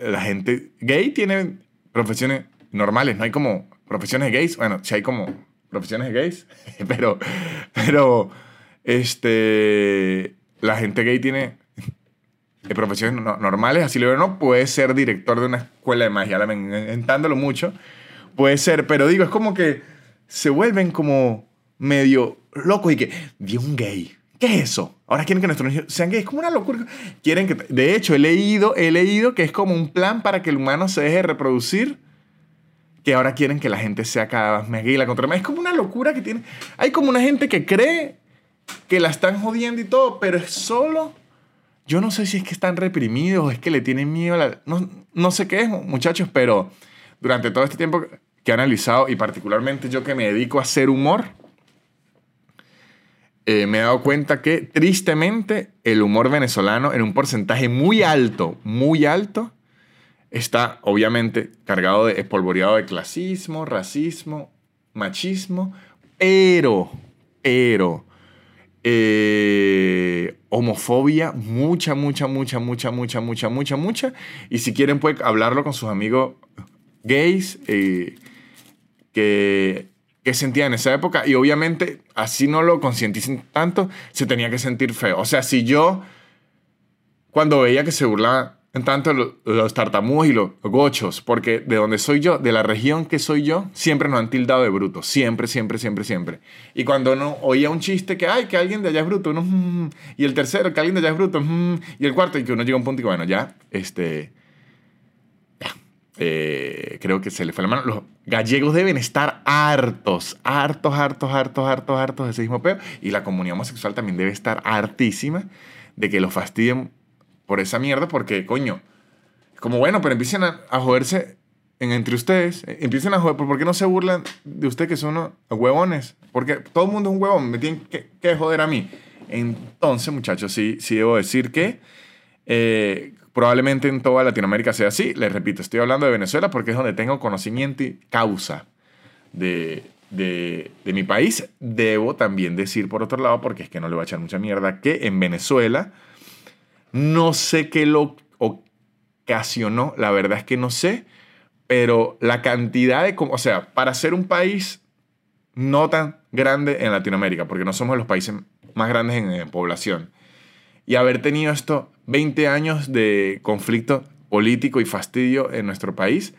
la gente gay tiene profesiones normales. No hay como profesiones gays. Bueno, si hay como profesiones gays, pero, pero, este, la gente gay tiene de profesiones normales, así lo veo, no, puede ser director de una escuela de magia, lamentándolo mucho, puede ser, pero digo, es como que se vuelven como medio locos y que, vi un gay, ¿qué es eso? Ahora quieren que nuestros niños sean gays, es como una locura. Quieren que, de hecho, he leído, he leído que es como un plan para que el humano se deje reproducir, que ahora quieren que la gente sea cada vez más gay, la contra Es como una locura que tiene, hay como una gente que cree que la están jodiendo y todo, pero es solo yo no sé si es que están reprimidos es que le tienen miedo a la... No, no sé qué es, muchachos, pero durante todo este tiempo que he analizado, y particularmente yo que me dedico a hacer humor, eh, me he dado cuenta que tristemente el humor venezolano en un porcentaje muy alto, muy alto, está obviamente cargado de espolvoreado de clasismo, racismo, machismo, pero, pero, eh, homofobia, mucha, mucha, mucha, mucha, mucha, mucha, mucha, mucha. Y si quieren, pueden hablarlo con sus amigos gays eh, que, que sentían en esa época. Y obviamente, así no lo concienticen tanto, se tenía que sentir feo. O sea, si yo, cuando veía que se burlaba en tanto los tartamudos y los gochos, porque de donde soy yo, de la región que soy yo, siempre nos han tildado de brutos, siempre, siempre, siempre, siempre. Y cuando no oía un chiste que, ay, que alguien de allá es bruto, mm, y el tercero, que alguien de allá es bruto, mm, y el cuarto, y que uno llega a un punto y bueno, ya, este, eh, creo que se le fue la mano. Los gallegos deben estar hartos, hartos, hartos, hartos, hartos, hartos de ese mismo peo, y la comunidad homosexual también debe estar hartísima de que lo fastidien por esa mierda porque, coño, como bueno, pero empiecen a, joderse en, entre ustedes, eh, empiecen a joder, ¿por qué no se burlan de ustedes que son unos huevones? Porque todo el mundo es un huevón, me tienen que, joder a mí. Entonces, muchachos, sí, sí debo decir que eh, probablemente en toda Latinoamérica sea así. Les repito, estoy hablando de Venezuela porque es donde tengo conocimiento y causa de, de, de, mi país. Debo también decir, por otro lado, porque es que no le voy a echar mucha mierda, que en Venezuela no sé qué lo ocasionó, la verdad es que no sé, pero la cantidad de, o sea, para ser un país no tan grande en Latinoamérica, porque no somos los países más grandes en, población, y haber tenido estos 20 años de conflicto político y fastidio en nuestro país,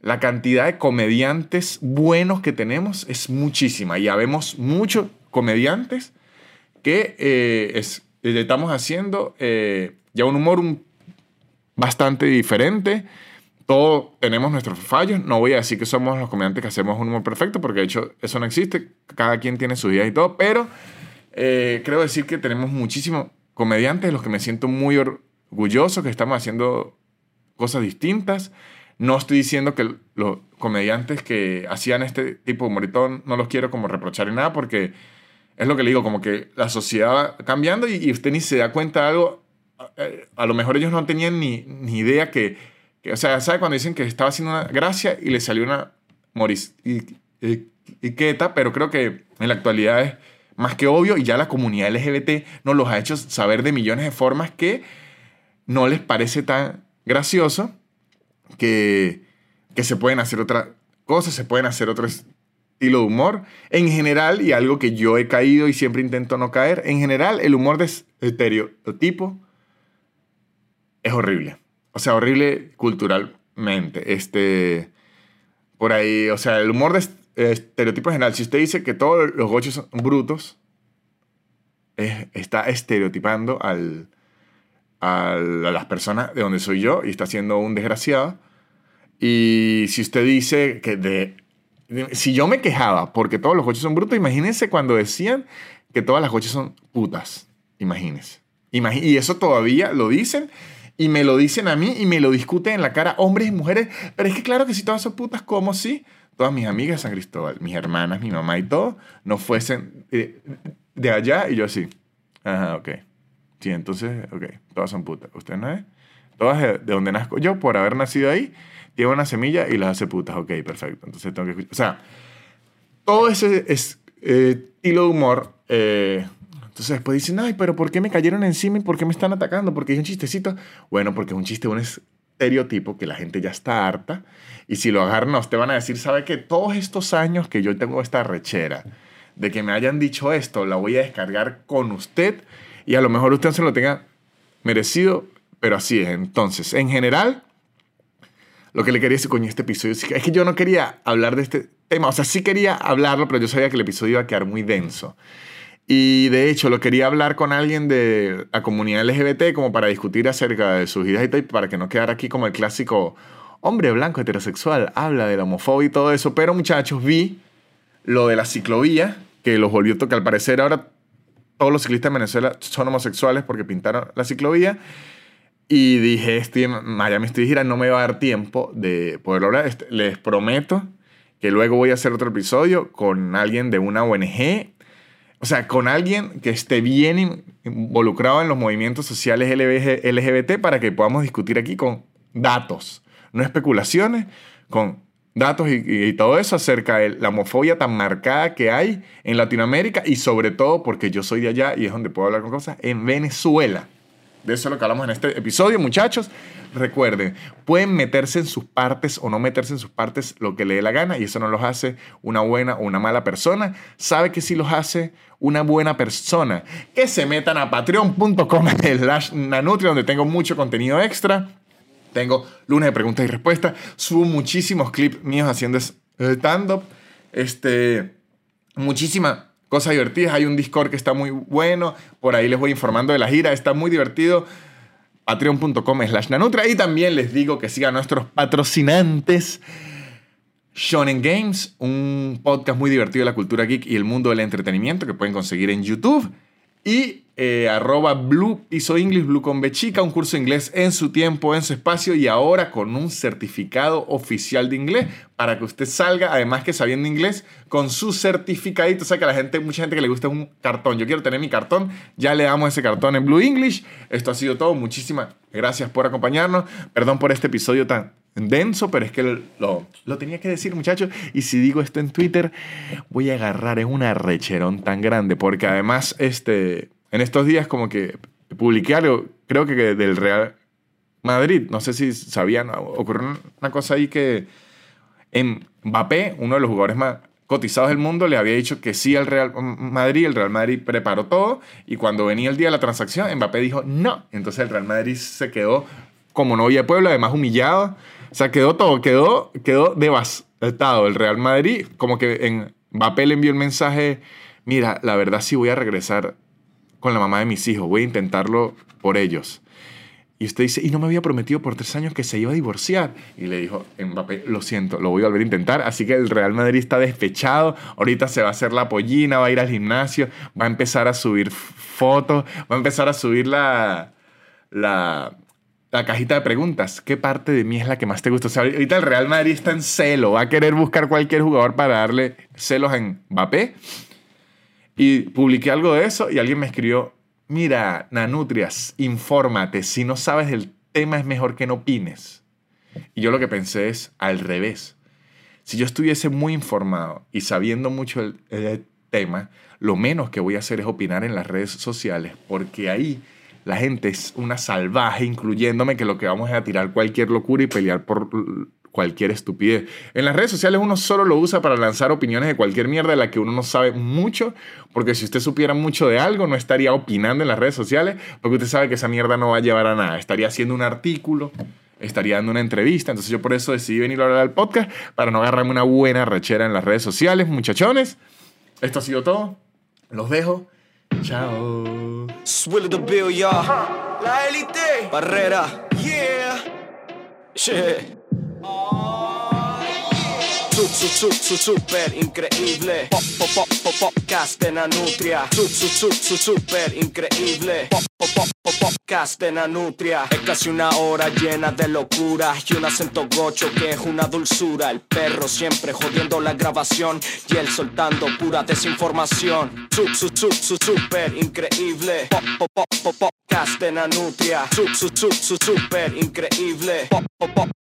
la cantidad de comediantes buenos que tenemos es muchísima. Ya vemos muchos comediantes que eh, es, estamos haciendo eh, ya un humor bastante diferente. Todos tenemos nuestros fallos. No voy a decir que somos los comediantes que hacemos un humor perfecto, porque de hecho eso no existe. Cada quien tiene su día y todo. Pero eh, creo decir que tenemos muchísimos comediantes, los que me siento muy orgulloso, que estamos haciendo cosas distintas. No estoy diciendo que los comediantes que hacían este tipo de humor no los quiero como reprochar en nada, porque es lo que le digo, como que la sociedad va cambiando y, usted ni se da cuenta de algo. Eh, a, lo mejor ellos no tenían ni, ni idea que, o sea, ¿sabe cuando dicen que estaba haciendo una gracia y le salió una moris y, quieta? Pero creo que en la actualidad es más que obvio y ya la comunidad LGBT nos los ha hecho saber de millones de formas que no les parece tan gracioso que, que se pueden hacer otras cosas, se pueden hacer otros estilo de humor. En general, y algo que yo he caído y siempre intento no caer, en general el humor de estereotipo es horrible. O sea, horrible culturalmente. Este, por ahí, o sea, el humor de estereotipo en general, si usted dice que todos los gochos son brutos, está estereotipando al, a las personas de donde soy yo y está siendo un desgraciado. Y si usted dice que de si yo me quejaba porque todos los coches son brutos, imagínense cuando decían que todas las coches son putas. Imagínense. y eso todavía lo dicen y me lo dicen a mí y me lo discuten en la cara hombres y mujeres. Pero es que claro que si todas son putas, ¿cómo si todas mis amigas de San Cristóbal, mis hermanas, mi mamá y todo, no fuesen de, allá? Y yo así, ajá, ok. Sí, entonces, ok, todas son putas. ¿Usted no es? Todas de, de donde nazco yo, por haber nacido ahí, lleva una semilla y las hace putas. Ok, perfecto. Entonces tengo que escuchar. O sea, todo ese es, eh, estilo de humor. Eh, entonces después dicen, ay, pero ¿por qué me cayeron encima y por qué me están atacando? Porque es un chistecito. Bueno, porque es un chiste, un estereotipo que la gente ya está harta. Y si lo agarran usted van a decir, ¿sabe que Todos estos años que yo tengo esta rechera de que me hayan dicho esto, la voy a descargar con usted y a lo mejor usted se lo tenga merecido, pero así es. Entonces, en general, lo que le quería decir con este episodio es que yo no quería hablar de este tema. O sea, sí quería hablarlo, pero yo sabía que el episodio iba a quedar muy denso. Y de hecho, lo quería hablar con alguien de la comunidad LGBT como para discutir acerca de sus ideas y tal, para que no quedara aquí como el clásico hombre blanco heterosexual, habla de la homofobia y todo eso. Pero muchachos, vi lo de la ciclovía, que los volvió a tocar. Al parecer ahora todos los ciclistas en Venezuela son homosexuales porque pintaron la ciclovía. Y dije, estoy en Miami, estoy gira, no me va a dar tiempo de poder hablar. Este, les prometo que luego voy a hacer otro episodio con alguien de una ONG o sea, con alguien que esté bien involucrado en los movimientos sociales LGBT para que podamos discutir aquí con datos, no especulaciones, con datos y, todo eso acerca de la homofobia tan marcada que hay en Latinoamérica y sobre todo porque yo soy de allá y es donde puedo hablar con cosas, en Venezuela. De eso es lo que hablamos en este episodio, muchachos. Recuerden, pueden meterse en sus partes o no meterse en sus partes lo que le dé la gana y eso no los hace una buena o una mala persona. Sabe que sí los hace una buena persona. Que se metan a patreon.com slash nanutria donde tengo mucho contenido extra. Tengo lunes de preguntas y respuestas. Subo muchísimos clips míos haciendo stand-up. Este, muchísimas cosas divertidas. Hay un Discord que está muy bueno. Por ahí les voy informando de la gira. Está muy divertido. Patreon.com slash Nanutria. Y también les digo que sigan nuestros patrocinantes. Shonen Games, un podcast muy divertido de la cultura geek y el mundo del entretenimiento que pueden conseguir en YouTube. Y eh, arroba Blue Piso English, Blue con Bechica, un curso de inglés en su tiempo, en su espacio y ahora con un certificado oficial de inglés para que usted salga, además que sabiendo inglés, con su certificadito. O sea que a la gente, mucha gente que le gusta un cartón. Yo quiero tener mi cartón, ya le damos ese cartón en Blue English. Esto ha sido todo. Muchísimas gracias por acompañarnos. Perdón por este episodio tan denso, pero es que lo, lo, tenía que decir, muchachos. Y si digo esto en Twitter, voy a agarrar en una recherón tan grande, porque además, este en estos días como que publiqué algo, creo que del Real Madrid, no sé si sabían, ocurrió una cosa ahí que en Mbappé, uno de los jugadores más cotizados del mundo, le había dicho que sí al Real Madrid, el Real Madrid preparó todo y cuando venía el día de la transacción, Mbappé dijo no, entonces el Real Madrid se quedó como novia de pueblo, además humillado, sea, quedó todo, quedó, quedó devastado el Real Madrid, como que en Mbappé le envió el mensaje, mira, la verdad sí voy a regresar con la mamá de mis hijos, voy a intentarlo por ellos. Y usted dice, y no me había prometido por tres años que se iba a divorciar. Y le dijo, Mbappé, lo siento, lo voy a volver a intentar. Así que el Real Madrid está despechado. Ahorita se va a hacer la pollina, va a ir al gimnasio, va a empezar a subir fotos, va a empezar a subir la, la, la cajita de preguntas. ¿Qué parte de mí es la que más te gusta? O sea, ahorita el Real Madrid está en celo, va a querer buscar cualquier jugador para darle celos en Mbappé. Y publiqué algo de eso y alguien me escribió, mira, Nanutrias, infórmate, si no sabes del tema es mejor que no opines. Y yo lo que pensé es al revés. Si yo estuviese muy informado y sabiendo mucho el, tema, lo menos que voy a hacer es opinar en las redes sociales, porque ahí la gente es una salvaje, incluyéndome que lo que vamos es a tirar cualquier locura y pelear por cualquier estupidez. En las redes sociales uno solo lo usa para lanzar opiniones de cualquier mierda de la que uno no sabe mucho, porque si usted supiera mucho de algo no estaría opinando en las redes sociales, porque usted sabe que esa mierda no va a llevar a nada. Estaría haciendo un artículo, estaría dando una entrevista, entonces yo por eso decidí venir a hablar al podcast, para no agarrarme una buena rechera en las redes sociales, muchachones. Esto ha sido todo. Los dejo. Chao. La élite. Barrera. Yeah. Su, su, su, su, super increíble. Pop, pop, pop, pop, podcast super increíble. Pop, pop, pop, pop, podcast. Es casi una hora llena de locura y un acento gocho que es una dulzura. El perro siempre jodiendo la grabación y él soltando pura desinformación. Su, su, su, su, super increíble. Pop, pop, pop, pop, podcast super increíble. Pop, pop, pop.